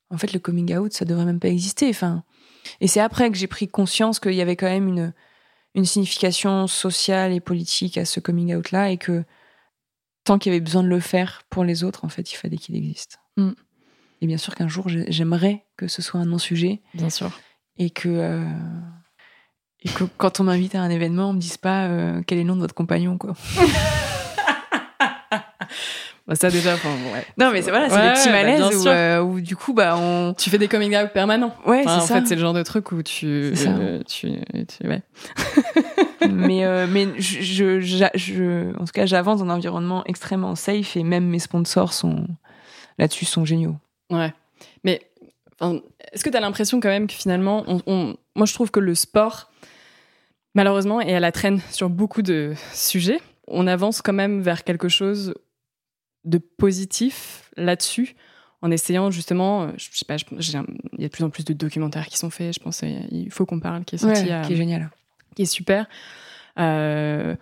en fait, le coming out, ça devrait même pas exister. Enfin, et c'est après que j'ai pris conscience qu'il y avait quand même une, une signification sociale et politique à ce coming out-là et que tant qu'il y avait besoin de le faire pour les autres, en fait, il fallait qu'il existe. Mm. Et bien sûr qu'un jour, j'ai- j'aimerais que ce soit un non-sujet Bien sûr. et que, euh, et que quand on m'invite à un événement, on me dise pas euh, quel est le nom de votre compagnon, quoi. Bah, ça déjà, enfin, ouais. Non, mais c'est voilà, c'est Ouais, des petits bah, malaises où, euh, où, du coup, bah, on. Tu fais des coming out permanents. Ouais, Enfin, en c'est ça. fait, c'est le genre de truc où tu, euh, tu, tu- ouais. mais euh, mais je, je, je- en tout cas, j'avance dans un environnement extrêmement safe et même mes sponsors sont là-dessus sont géniaux. Ouais. Mais est-ce que tu as l'impression quand même que finalement, on, on- moi je trouve que le sport, malheureusement, est à la traîne sur beaucoup de sujets. On avance quand même vers quelque chose de positif là-dessus, en essayant justement, euh, je sais pas, il y a de plus en plus de documentaires qui sont faits. Je pense euh, il faut qu'on parle, qui est sorti Ouais, à- qui est génial. qui est super. Euh,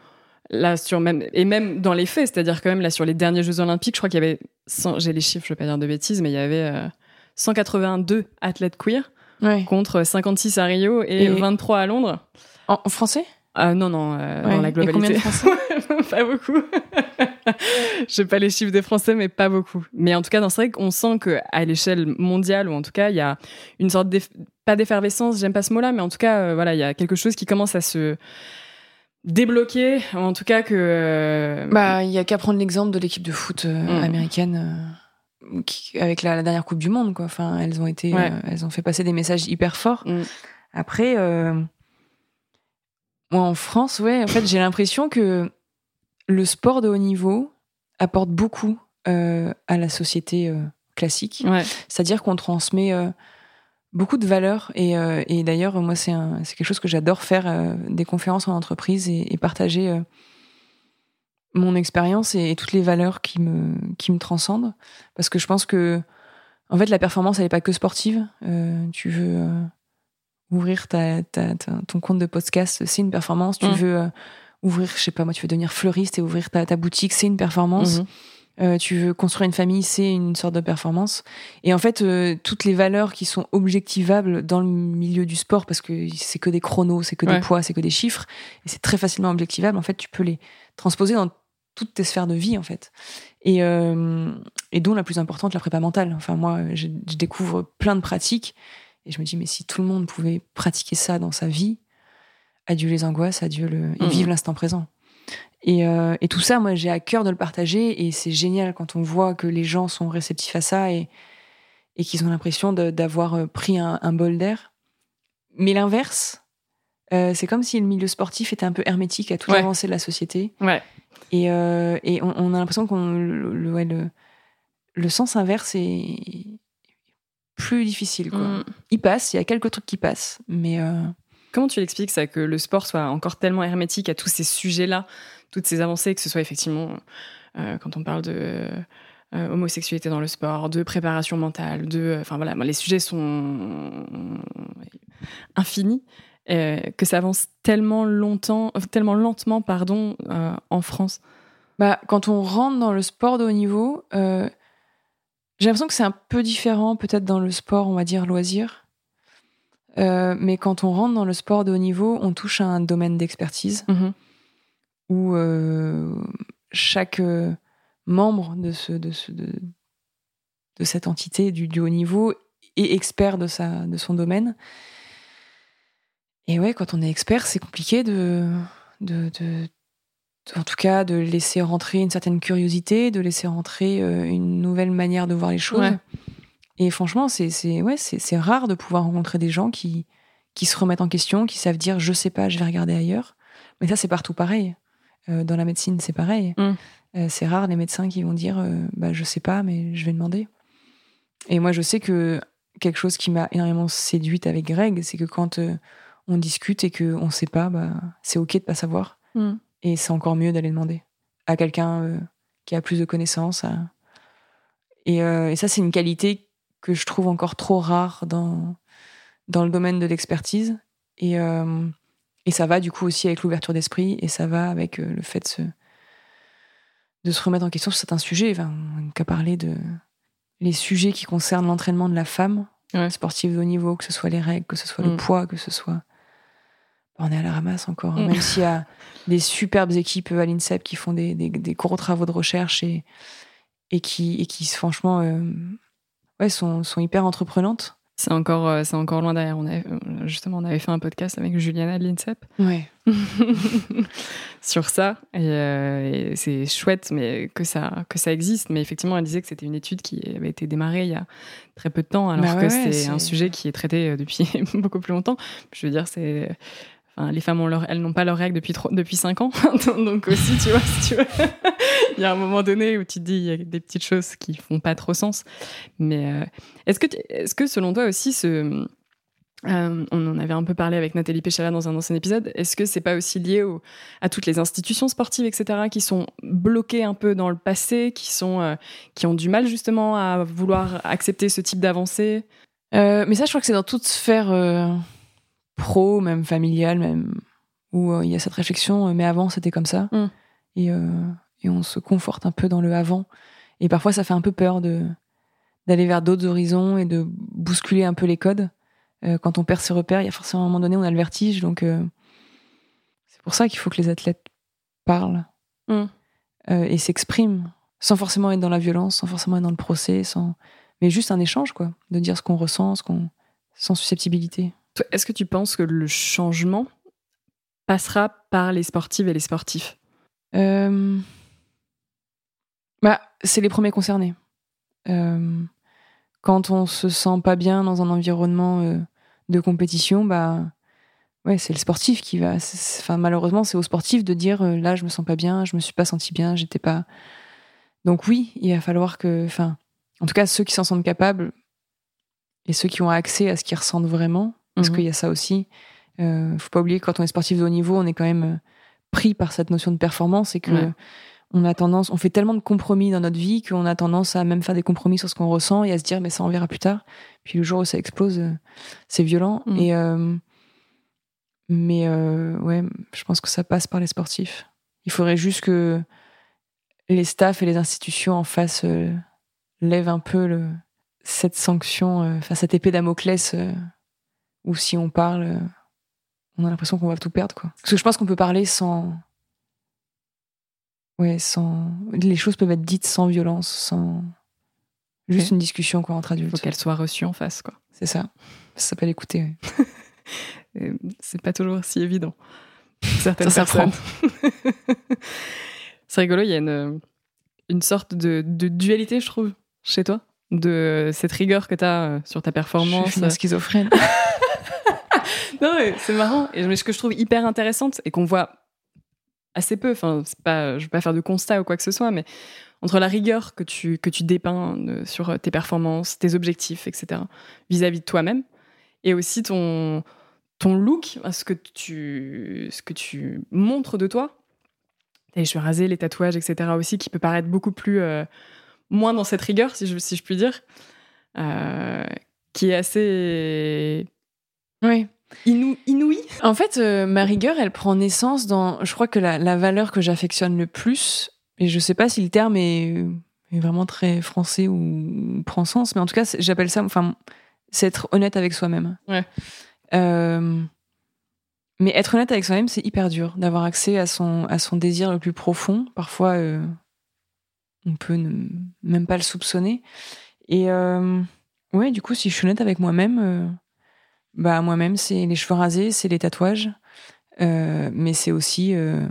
là, sur même, et même dans les faits, c'est-à-dire quand même là sur les derniers Jeux Olympiques, je crois qu'il y avait, 100 j'ai les chiffres, je vais pas dire de bêtises, mais il y avait euh, 182 athlètes queer Ouais. contre 56 à Rio et, Et- 23 à Londres. En, en français? Ah non, non, euh, Ouais. dans la Et combien globalité. de Français pas beaucoup. J'ai pas les chiffres des Français, mais pas beaucoup. Mais en tout cas, dans vrai qu'on sent que à l'échelle mondiale, ou en tout cas, il y a une sorte d'eff- pas d'effervescence, j'aime pas ce mot-là, mais en tout cas, euh, voilà, il y a quelque chose qui commence à se débloquer. En tout cas, que euh, Bah, il y a qu'à prendre l'exemple de l'équipe de foot euh, Mm. américaine euh, qui- avec la, la dernière Coupe du Monde, quoi. Enfin, elles ont été, Ouais. euh, elles ont fait passer des messages hyper forts. Mm. Après, euh, moi en France, ouais, en fait, j'ai l'impression que le sport de haut niveau apporte beaucoup euh, à la société euh, classique. ouais, C'est-à-dire qu'on transmet euh, beaucoup de valeurs. Et, et d'ailleurs, moi, c'est quelque chose que j'adore faire, des conférences en entreprise et, et partager mon expérience et, et toutes les valeurs qui me, qui me transcendent. Parce que je pense que, en fait, la performance, elle n'est pas que sportive. Tu veux ouvrir ta, ta- ta- ton compte de podcast, c'est une performance. Tu Mm. veux euh, ouvrir, je sais pas, moi, tu veux devenir fleuriste et ouvrir ta, ta boutique, c'est une performance. Mhm. Euh, tu veux construire une famille, c'est une sorte de performance. Et en fait, euh, toutes les valeurs qui sont objectivables dans le milieu du sport, parce que c'est que des chronos, c'est que Ouais. des poids, c'est que des chiffres, et c'est très facilement objectivable, en fait, tu peux les transposer dans toutes tes sphères de vie, en fait. Et, euh, et dont la plus importante, la prépa mentale. Enfin, moi, je, je découvre plein de pratiques, et je me dis, mais si tout le monde pouvait pratiquer ça dans sa vie, adieu les angoisses, adieu le... et vivre l'instant présent. Et, euh, et tout ça, moi, j'ai à cœur de le partager. Et c'est génial quand on voit que les gens sont réceptifs à ça et, et qu'ils ont l'impression d'avoir euh, pris un, un bol d'air. Mais l'inverse, Euh, c'est comme si le milieu sportif était un peu hermétique à toute Ouais. l'avancée de la société. Ouais. Et, euh, et on, on a l'impression qu'on le, le, le, le sens inverse est plus difficile. Quoi. Mm. Il passe, il y a quelques trucs qui passent, mais euh, Comment tu l'expliques ça que le sport soit encore tellement hermétique à tous ces sujets-là, toutes ces avancées, que ce soit effectivement euh, quand on parle de euh, homosexualité dans le sport, de préparation mentale, de, enfin voilà, les sujets sont infinis, euh, que ça avance tellement longtemps, tellement lentement, pardon, en France? bah, quand on rentre dans le sport de haut niveau, j'ai l'impression que c'est un peu différent peut-être dans le sport, on va dire, loisir. Euh, mais quand on rentre dans le sport de haut niveau, on touche à un domaine d'expertise. où euh, chaque euh, membre de, ce, de, ce- de, de cette entité du, du haut niveau est expert de, sa, de son domaine. Et ouais, quand on est expert, c'est compliqué de, de, de- de- en tout cas, de laisser rentrer une certaine curiosité, de laisser rentrer euh, une nouvelle manière de voir les choses. Ouais. Et franchement, c'est c'est- ouais, c'est c'est rare de pouvoir rencontrer des gens qui, qui se remettent en question, qui savent dire je sais pas, je vais regarder ailleurs. Mais ça, c'est partout pareil. Euh, dans la médecine, c'est pareil. Mm. Euh, c'est rare les médecins qui vont dire bah, je sais pas, mais je vais demander. Et moi, je sais que quelque chose qui m'a énormément séduite avec Greg, c'est que quand on discute et qu'on ne sait pas, bah, c'est OK de pas savoir. Mm. Et c'est encore mieux d'aller demander à quelqu'un euh, qui a plus de connaissances. à- Et, euh, et ça, c'est une qualité que je trouve encore trop rare dans, dans le domaine de l'expertise. Et, euh, et ça va du coup aussi avec l'ouverture d'esprit et ça va avec le fait de se, de se remettre en question sur certains sujets. Enfin, qu'à parler de les sujets qui concernent l'entraînement de la femme Ouais. sportive de haut niveau, que ce soit les règles, que ce soit Mm. le poids, que ce soit. On est à la ramasse encore, hein, Mm. même s'il y a des superbes équipes à l'INSEP qui font des, des- des gros travaux de recherche et, et, qui, et qui, franchement, euh, ouais, sont, sont hyper entreprenantes. C'est encore, euh, c'est encore loin derrière. On avait, euh, justement, on avait fait un podcast avec Juliana de l'INSEP Ouais. sur ça et, euh, et c'est chouette mais que ça que ça existe mais effectivement elle disait que c'était une étude qui avait été démarrée il y a très peu de temps alors Bah ouais, que ouais, c'est un c'est- sujet qui est traité euh, depuis beaucoup plus longtemps je veux dire c'est les femmes ont leur, elles n'ont pas leurs règles depuis trop- depuis 5 ans donc aussi tu vois il y a un moment donné où tu te dis il y a des petites choses qui font pas trop sens mais euh, est-ce que est-ce que selon toi aussi euh, on en avait un peu parlé avec Nathalie Péchala dans un ancien épisode. Est-ce que c'est pas aussi lié à toutes les institutions sportives, etc., qui sont bloquées un peu dans le passé, qui sont, euh, qui ont du mal justement à vouloir accepter ce type d'avancée? Mais ça, je crois que c'est dans toute sphère pro, même familiale, même où euh, il y a cette réflexion. euh, Mais avant, c'était comme ça. Mm. Et, euh, et on se conforte un peu dans le avant. Et parfois, ça fait un peu peur de d'aller vers d'autres horizons et de bousculer un peu les codes. Quand on perd ses repères, il y a forcément un moment donné, on a le vertige. Donc, c'est pour ça qu'il faut que les athlètes parlent Mm. et s'expriment, sans forcément être dans la violence, sans forcément être dans le procès, sans mais juste un échange, quoi, de dire ce qu'on ressent, ce qu'on sans susceptibilité. Est-ce que tu penses que le changement passera par les sportives et les sportifs? Euh, Bah, c'est les premiers concernés. Euh, Quand on se sent pas bien dans un environnement euh, de compétition, bah, ouais, c'est le sportif qui va. Enfin, malheureusement, c'est au sportif de dire là, je me sens pas bien, je me suis pas senti bien, j'étais pas. Donc oui, il va falloir que, enfin, en tout cas, ceux qui s'en sentent capables et ceux qui ont accès à ce qu'ils ressentent vraiment, parce Mhm. qu'il y a ça aussi. Euh, faut pas oublier que quand on est sportif de haut niveau, on est quand même euh, pris par cette notion de performance et que Ouais. on a tendance, on fait tellement de compromis dans notre vie qu'on a tendance à même faire des compromis sur ce qu'on ressent et à se dire mais ça on verra plus tard. Puis le jour où ça explose, euh, c'est violent. Mhm. Et euh, mais euh, ouais, je pense que ça passe par les sportifs. Il faudrait juste que les staffs et les institutions en face euh, lèvent un peu le, cette sanction, enfin cette épée Damoclès euh, où si on parle, euh, on a l'impression qu'on va tout perdre quoi. Parce que je pense qu'on peut parler sans Ouais, sans. Les choses peuvent être dites sans violence, sans. Juste une discussion quoi, entre Il faut adultes. qu'elle soit reçue en face, quoi. C'est ça. Ça s'appelle écouter. ouais. C'est pas toujours si évident. Certaines Ça s'apprend. personnes. c'est rigolo, il y a une, une sorte de, de dualité, je trouve, chez toi, de cette rigueur que tu as sur ta Je performance. suis une schizophrène. non, c'est marrant. Et mais ce que je trouve hyper intéressante et qu'on voit assez peu, enfin, c'est pas, vais pas faire de constat ou quoi que ce soit, mais entre la rigueur que tu, que tu dépeins euh, sur tes performances, tes objectifs, etc., vis-à-vis de toi-même, et aussi ton, ton look, ce que, tu, ce que tu montres de toi, les cheveux rasés, les tatouages, etc., aussi, qui peut paraître beaucoup plus. euh, moins dans cette rigueur, si je, si je puis dire, euh, qui est assez Oui. Inou, inouïe. En fait, euh, ma rigueur, elle prend naissance dans. Je crois que la, la valeur que j'affectionne le plus, et je sais pas si le terme est, est vraiment très français ou, prend sens, mais en tout cas, j'appelle ça. Enfin, c'est être honnête avec soi-même. Ouais. Euh, mais être honnête avec soi-même, c'est hyper dur d'avoir accès à son, à son désir le plus profond. Parfois, euh, on peut ne- même pas le soupçonner. Et euh, ouais, du coup, si je suis honnête avec moi-même, bah moi-même, c'est les cheveux rasés, c'est les tatouages, euh, mais c'est aussi euh,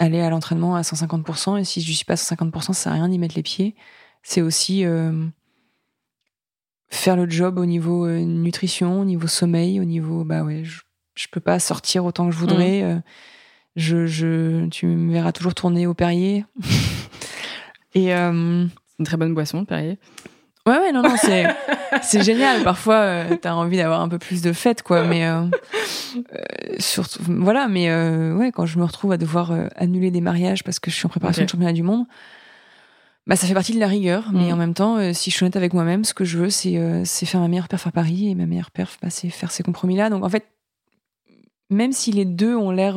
aller à l'entraînement à 150%. Et si je ne suis pas à 150%, ça sert à rien d'y mettre les pieds. C'est aussi euh, faire le job au niveau nutrition, au niveau sommeil, au niveau bah ouais, je, je peux pas sortir autant que je voudrais. euh, je, je, tu me verras toujours tourner au Perrier. Et C'est une très bonne boisson, Perrier. Ouais, ouais, non, non, c'est, c'est génial. Parfois, euh, t'as envie d'avoir un peu plus de fête, quoi. Mais euh, euh, surtout, voilà. Mais euh, ouais, quand je me retrouve à devoir annuler des mariages parce que je suis en préparation de championnat du monde, bah ça fait partie de la rigueur. Mais Mhm. en même temps, si je suis honnête avec moi-même, ce que je veux, c'est, c'est faire ma meilleure perf à Paris et ma meilleure perf, bah, c'est faire ces compromis-là. Donc en fait, même si les deux ont l'air,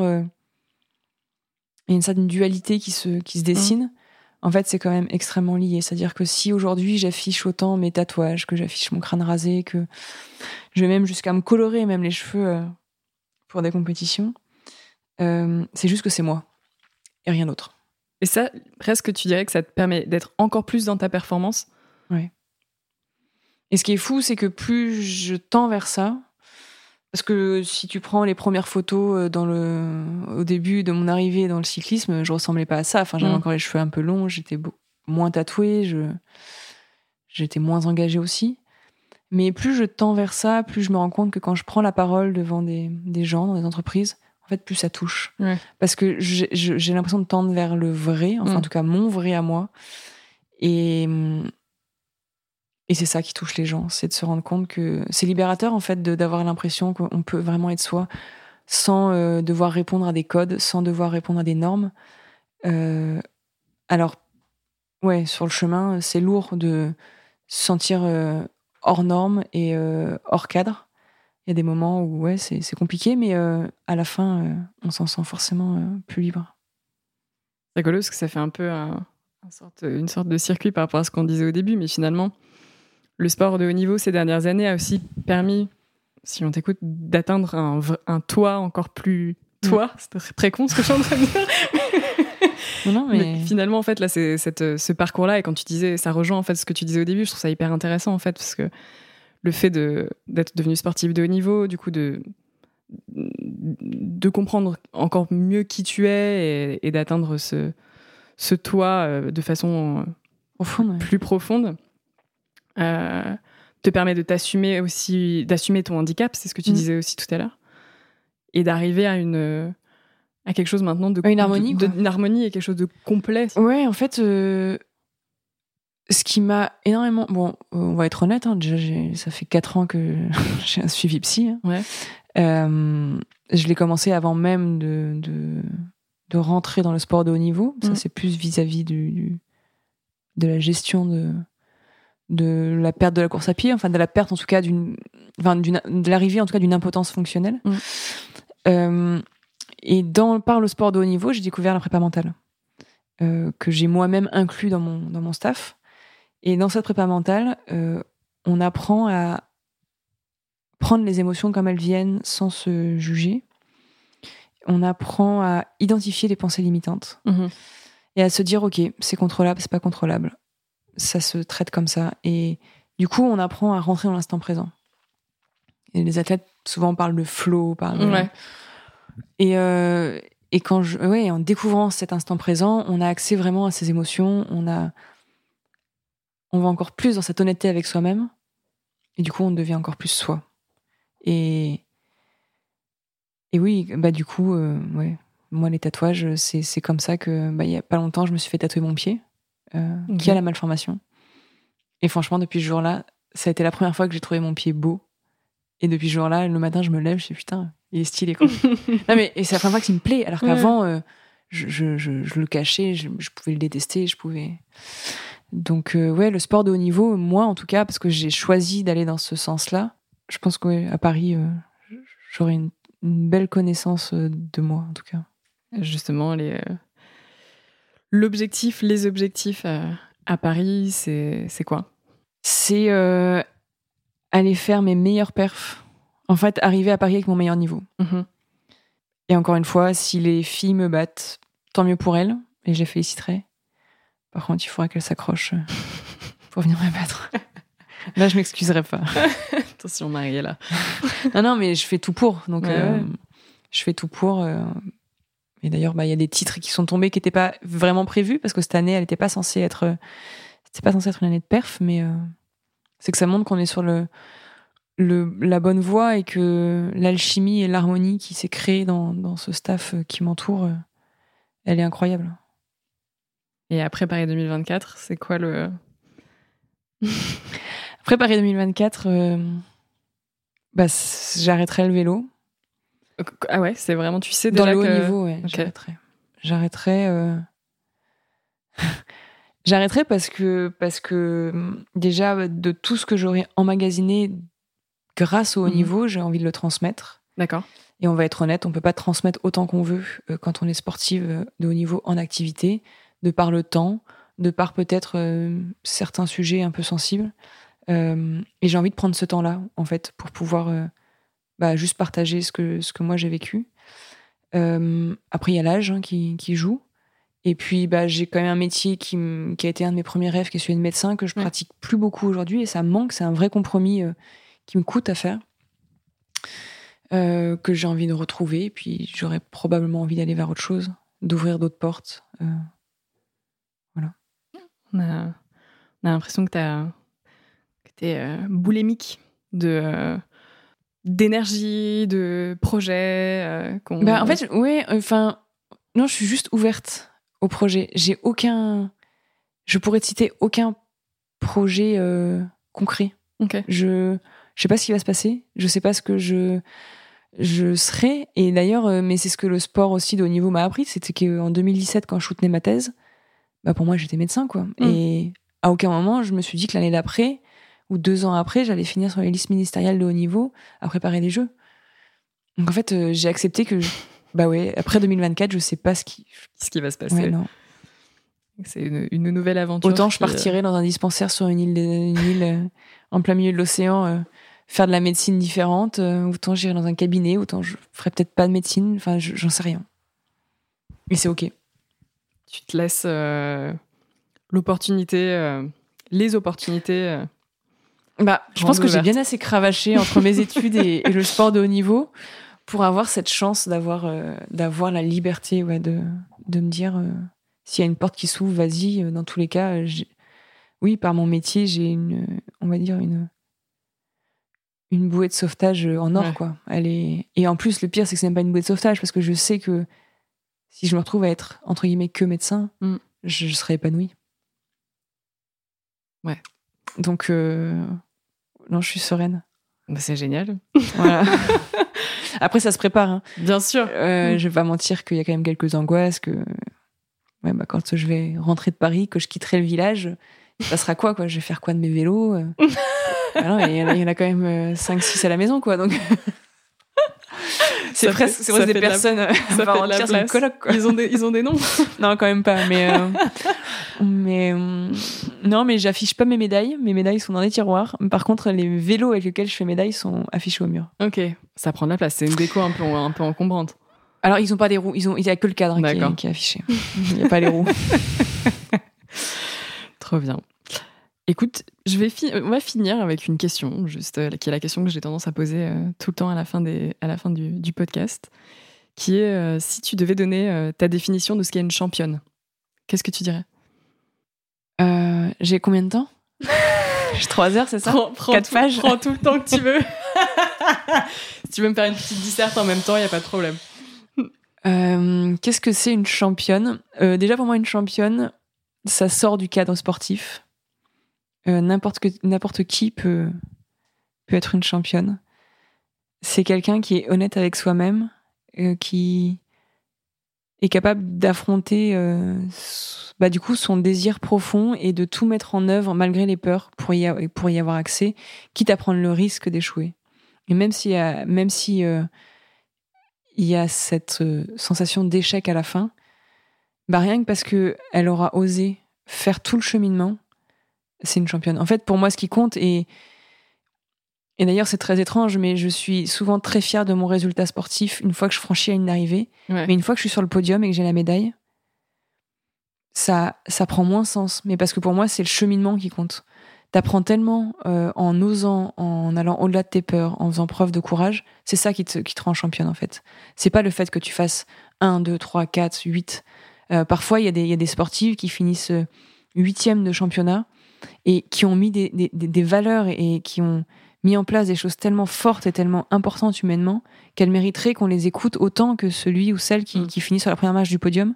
il y a une certaine dualité qui se, qui se dessine. En fait, c'est quand même extrêmement lié. C'est-à-dire que si aujourd'hui j'affiche autant mes tatouages, que j'affiche mon crâne rasé, que je vais même jusqu'à me colorer même les cheveux euh, pour des compétitions, euh, c'est juste que c'est moi et rien d'autre. Et ça, presque, tu dirais que ça te permet d'être encore plus dans ta performance? Et ce qui est fou, c'est que plus je tends vers ça, parce que si tu prends les premières photos euh, dans le, au début de mon arrivée dans le cyclisme, je ressemblais pas à ça. Enfin, j'avais Mm. encore les cheveux un peu longs, j'étais moins tatouée, je, j'étais moins engagée aussi. Mais plus je tends vers ça, plus je me rends compte que quand je prends la parole devant des, des gens, dans des entreprises, en fait, plus ça touche. Parce que j'ai, l'impression de tendre vers le vrai, enfin, Mm. en tout cas, mon vrai à moi. Et, et c'est ça qui touche les gens, c'est de se rendre compte que c'est libérateur, en fait, d'avoir l'impression qu'on peut vraiment être soi sans euh, devoir répondre à des codes, sans devoir répondre à des normes. Euh, alors, ouais, sur le chemin, c'est lourd de se sentir euh, hors norme et hors cadre. Il y a des moments où ouais, c'est compliqué, mais à la fin, on s'en sent forcément plus libre. C'est rigolo parce que ça fait un peu un- une sorte de circuit par rapport à ce qu'on disait au début, mais finalement, le sport de haut niveau ces dernières années a aussi permis, si on t'écoute, d'atteindre un, un toit encore plus toi. C'est très, con ce que je suis en train de dire. Non, non, Mais, mais, finalement, en fait, là, c'est cette- ce parcours-là, et quand tu disais, ça rejoint en fait ce que tu disais au début, je trouve ça hyper intéressant en fait, parce que le fait de d'être devenu sportif de haut niveau, du coup, de de comprendre encore mieux qui tu es et, et d'atteindre ce ce toi euh, de façon euh, ouais. plus profonde, euh, te permet de t'assumer aussi, d'assumer ton handicap, c'est ce que tu Mm. disais aussi tout à l'heure, et d'arriver à une à quelque chose maintenant de une harmonie, de, une harmonie et quelque chose de complet. Ouais, en fait, euh, ce qui m'a énormément. Bon, euh, on va être honnête, hein, déjà, ça fait 4 ans que j'ai un suivi psy. hein. Ouais. Euh, je l'ai commencé avant même de, de, de rentrer dans le sport de haut niveau. Ça, Mhm. c'est plus vis-à-vis du, du- de la gestion de, de la perte de la course à pied, enfin, de la perte en tout cas d'une. Enfin, d'une- de l'arrivée en tout cas d'une impotence fonctionnelle. Mhm. Euh, et dans, par le sport de haut niveau, j'ai découvert la prépa mentale, euh, que j'ai moi-même inclus dans mon, dans mon staff. Et dans cette prépa mentale, euh, on apprend à prendre les émotions comme elles viennent sans se juger. On apprend à identifier les pensées limitantes Mhm. et à se dire ok, c'est contrôlable, c'est pas contrôlable. Ça se traite comme ça. Et du coup, on apprend à rentrer dans l'instant présent. Et les athlètes souvent parlent de flow, parlent Ouais. et, euh, et quand je, ouais, en découvrant cet instant présent, on a accès vraiment à ses émotions. On a, on va encore plus dans cette honnêteté avec soi-même. Et du coup, on devient encore plus soi. Et et oui, bah du coup, euh, ouais, moi les tatouages, c'est c'est comme ça que, bah il y a pas longtemps, je me suis fait tatouer mon pied, euh, qui a la malformation. Et franchement, depuis ce jour-là, ça a été la première fois que j'ai trouvé mon pied beau. Et depuis ce jour-là, le matin, je me lève, je suis putain, il est stylé quoi. non mais et c'est la première fois qu'il me plaît, alors qu'avant, euh, je, je, je, je le cachais, je, pouvais le détester, je pouvais. Donc euh, ouais, le sport de haut niveau, moi en tout cas, parce que j'ai choisi d'aller dans ce sens-là, je pense que ouais, à Paris, euh, j'aurais une, une belle connaissance de moi en tout cas. Justement, les, l'objectif, les objectifs à, à Paris, c'est, quoi? C'est euh, aller faire mes meilleurs perfs. En fait, arriver à Paris avec mon meilleur niveau. Mhm. Et encore une fois, si les filles me battent, tant mieux pour elles, et je les féliciterai. Par contre, il faudra qu'elles s'accrochent euh, pour venir me battre. Là, je m'excuserai pas. Attention, Marie est là. Non, non, mais je fais tout pour. Donc, Ouais, euh, ouais. je fais tout pour. euh, et d'ailleurs, bah, il y a des titres qui sont tombés qui n'étaient pas vraiment prévus parce que cette année, elle n'était pas censée être. euh, C'était pas censé être une année de perf, mais euh, c'est que ça montre qu'on est sur le, le, la bonne voie et que l'alchimie et l'harmonie qui s'est créée dans, dans ce staff euh, qui m'entoure, elle est incroyable. Et après Paris 2024, c'est quoi le. Après Paris 2024, euh, bah, j'arrêterai le vélo. Ah ouais, c'est vraiment, tu sais Dans le haut que- niveau, ouais, Ok. j'arrêterai. J'arrêterai. euh, j'arrêterai parce que, parce que hum, déjà, de tout ce que j'aurais emmagasiné grâce au haut Mhm. niveau, j'ai envie de le transmettre. D'accord. Et on va être honnête, on peut pas transmettre autant qu'on veut euh, quand on est sportive euh, de haut niveau en activité, de par le temps, de par peut-être euh, certains sujets un peu sensibles. Euh, et j'ai envie de prendre ce temps-là, en fait, pour pouvoir bah, juste partager ce que, ce que moi j'ai vécu. Euh, après, il y a l'âge hein, qui, qui joue. Et puis, bah, j'ai quand même un métier qui, qui a été un de mes premiers rêves, qui est celui de médecin, que je Ouais. pratique plus beaucoup aujourd'hui. Et ça me manque, c'est un vrai compromis euh, qui me coûte à faire euh, que j'ai envie de retrouver. Et puis j'aurais probablement envie d'aller vers autre chose, d'ouvrir d'autres portes. Euh, On a, on a l'impression que tu es boulémique de d'énergie, de projets. euh, qu'on- Bah, en fait, ouais, enfin, non, je suis juste ouverte au projet. J'ai aucun. Je pourrais te citer aucun projet euh, concret. Ok. Je je sais pas ce qui va se passer. Je sais pas ce que je je serai. Et d'ailleurs, euh, mais c'est ce que le sport aussi de haut niveau m'a appris, c'était qu'en 2017, quand je soutenais ma thèse, bah pour moi j'étais médecin quoi. Mm. Et à aucun moment je me suis dit que l'année d'après ou deux ans après, j'allais finir sur les listes ministérielles de haut niveau à préparer les Jeux. Donc en fait, euh, j'ai accepté que je- bah ouais, après 2024, je sais pas ce qui. ce qui va se passer. Ouais. C'est une, une nouvelle aventure. Autant je qui, euh, partirais dans un dispensaire sur une île, de- une île euh, en plein milieu de l'océan, euh, faire de la médecine différente. autant j'irais dans un cabinet, autant je ferais peut-être pas de médecine. Enfin, je- j'en sais rien. Et c'est ok. tu te laisses l'opportunité, les opportunités. Bah, je pense que j'ai bien assez cravaché entre mes études et, et le sport de haut niveau pour avoir cette chance d'avoir euh, d'avoir la liberté ouais, de, de me dire euh, s'il y a une porte qui s'ouvre, vas-y. euh, Dans tous les cas, oui, par mon métier, j'ai une, on va dire une une bouée de sauvetage en or Ouais. quoi. Elle est et en plus le pire c'est que c'est même pas une bouée de sauvetage parce que je sais que si je me retrouve à être entre guillemets que médecin, Mm. je, je serai épanouie. Ouais. Donc euh, non, je suis sereine. Bah, c'est génial. Voilà. Après, ça se prépare. Hein. Bien sûr. Euh, Mm. Je vais pas mentir qu'il y a quand même quelques angoisses. Que ouais, bah, quand je vais rentrer de Paris, que je quitterai le village, il se passera quoi, quoi? Je vais faire quoi de mes vélos? Euh Ah non, Il y, en a- il y en a quand même 5-6 à la maison. quoi. Donc... c'est Ça presque c'est ça des la- personnes. euh, ça on fait va en la coloc. Quoi. Ils ont des, ils ont des noms. Non, quand même pas. Mais, euh, mais euh, non, mais j'affiche pas mes médailles. Mes médailles sont dans des tiroirs. Par contre, les vélos avec lesquels je fais médailles sont affichés au mur. ok, ça prend de la place. C'est une déco un peu, un peu encombrante. Alors, ils ont pas des roues. Ils ont, il y a que le cadre qui est, qui est affiché. Il n'y a pas les roues. Trop bien. Écoute, je vais fi- on va finir avec une question, juste euh, qui est la question que j'ai tendance à poser euh, tout le temps à la fin, des, à la fin du, du podcast, qui est euh, si tu devais donner ta définition de ce qu'est une championne, qu'est-ce que tu dirais? J'ai combien de temps? J'ai trois heures, c'est ça? Prends- prends Quatre tout- pages Prends tout le temps que tu veux. Si tu veux me faire une petite disserte en même temps, il y a pas de problème. Qu'est-ce que c'est une championne? Déjà, pour moi, une championne, ça sort du cadre sportif. Euh, N'importe qui peut, peut être une championne. C'est quelqu'un qui est honnête avec soi-même, euh, qui est capable d'affronter euh, bah, du coup son désir profond et de tout mettre en œuvre malgré les peurs pour y, pour y avoir accès, quitte à prendre le risque d'échouer. Et même si, même si il y a cette sensation d'échec à la fin, bah rien que parce que elle aura osé faire tout le cheminement, c'est une championne. En fait, pour moi, ce qui compte et et d'ailleurs c'est très étrange, mais je suis souvent très fière de mon résultat sportif une fois que je franchis d'arrivée. Ouais. Mais une fois que je suis sur le podium et que j'ai la médaille, ça, ça prend moins sens. Mais parce que pour moi, c'est le cheminement qui compte. T'apprends tellement euh, en osant, en allant au-delà de tes peurs, en faisant preuve de courage. C'est ça qui te, qui te rend championne, en fait. C'est pas le fait que tu fasses 1, 2, 3, 4, 8. Euh, parfois, il y, a des- il y a des sportives qui finissent euh, huitième de championnat et qui ont mis des, des- des- des valeurs et, qui ont mis en place des choses tellement fortes et tellement importantes humainement qu'elles mériteraient qu'on les écoute autant que celui ou celle qui, Mm. qui finit sur la première marche du podium.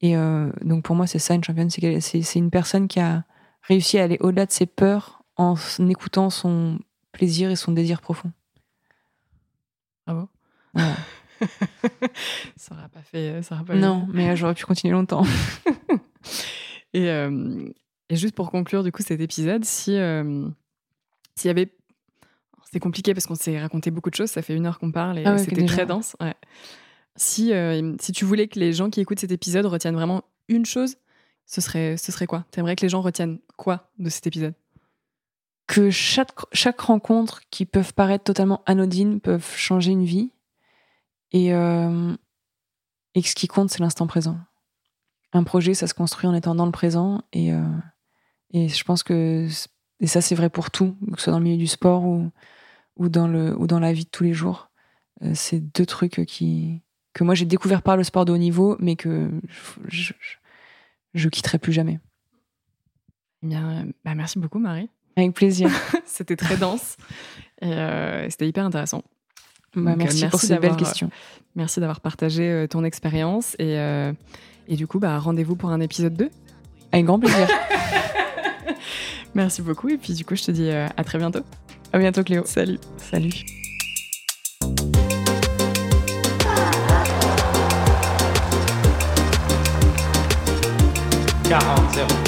Et euh, donc pour moi, c'est ça une championne, c'est une personne qui a réussi à aller au-delà de ses peurs en écoutant son plaisir et son désir profond. Bravo. Voilà. ça aura pas fait. Ça aura pas non, mais euh, j'aurais pu continuer longtemps. Et, euh, et juste pour conclure du coup cet épisode, si euh, s'il y avait, c'est compliqué parce qu'on s'est raconté beaucoup de choses, ça fait une heure qu'on parle et Ah ouais, c'était très dense. ouais. Si euh, si tu voulais que les gens qui écoutent cet épisode retiennent vraiment une chose, ce serait ce serait quoi? T'aimerais que les gens retiennent quoi de cet épisode? Que chaque, chaque rencontre qui peuvent paraître totalement anodines peuvent changer une vie et, euh, et que ce qui compte c'est l'instant présent. Un projet ça se construit en étant dans le présent et, euh, et je pense que et ça c'est vrai pour tout, que ce soit dans le milieu du sport ou, ou, dans, le, ou dans la vie de tous les jours. Euh, c'est deux trucs qui, que moi j'ai découvert par le sport de haut niveau mais que je, je, quitterai plus jamais. Bien, bah, merci beaucoup Marie. Avec plaisir. c'était très dense et euh, c'était hyper intéressant. Bah, Donc, euh, merci, pour ces belles questions. Merci d'avoir partagé euh, ton expérience et et du coup bah rendez-vous pour un épisode 2. Avec grand plaisir. Merci beaucoup et puis du coup je te dis euh, à très bientôt. à bientôt Cléo. Salut. Salut. Si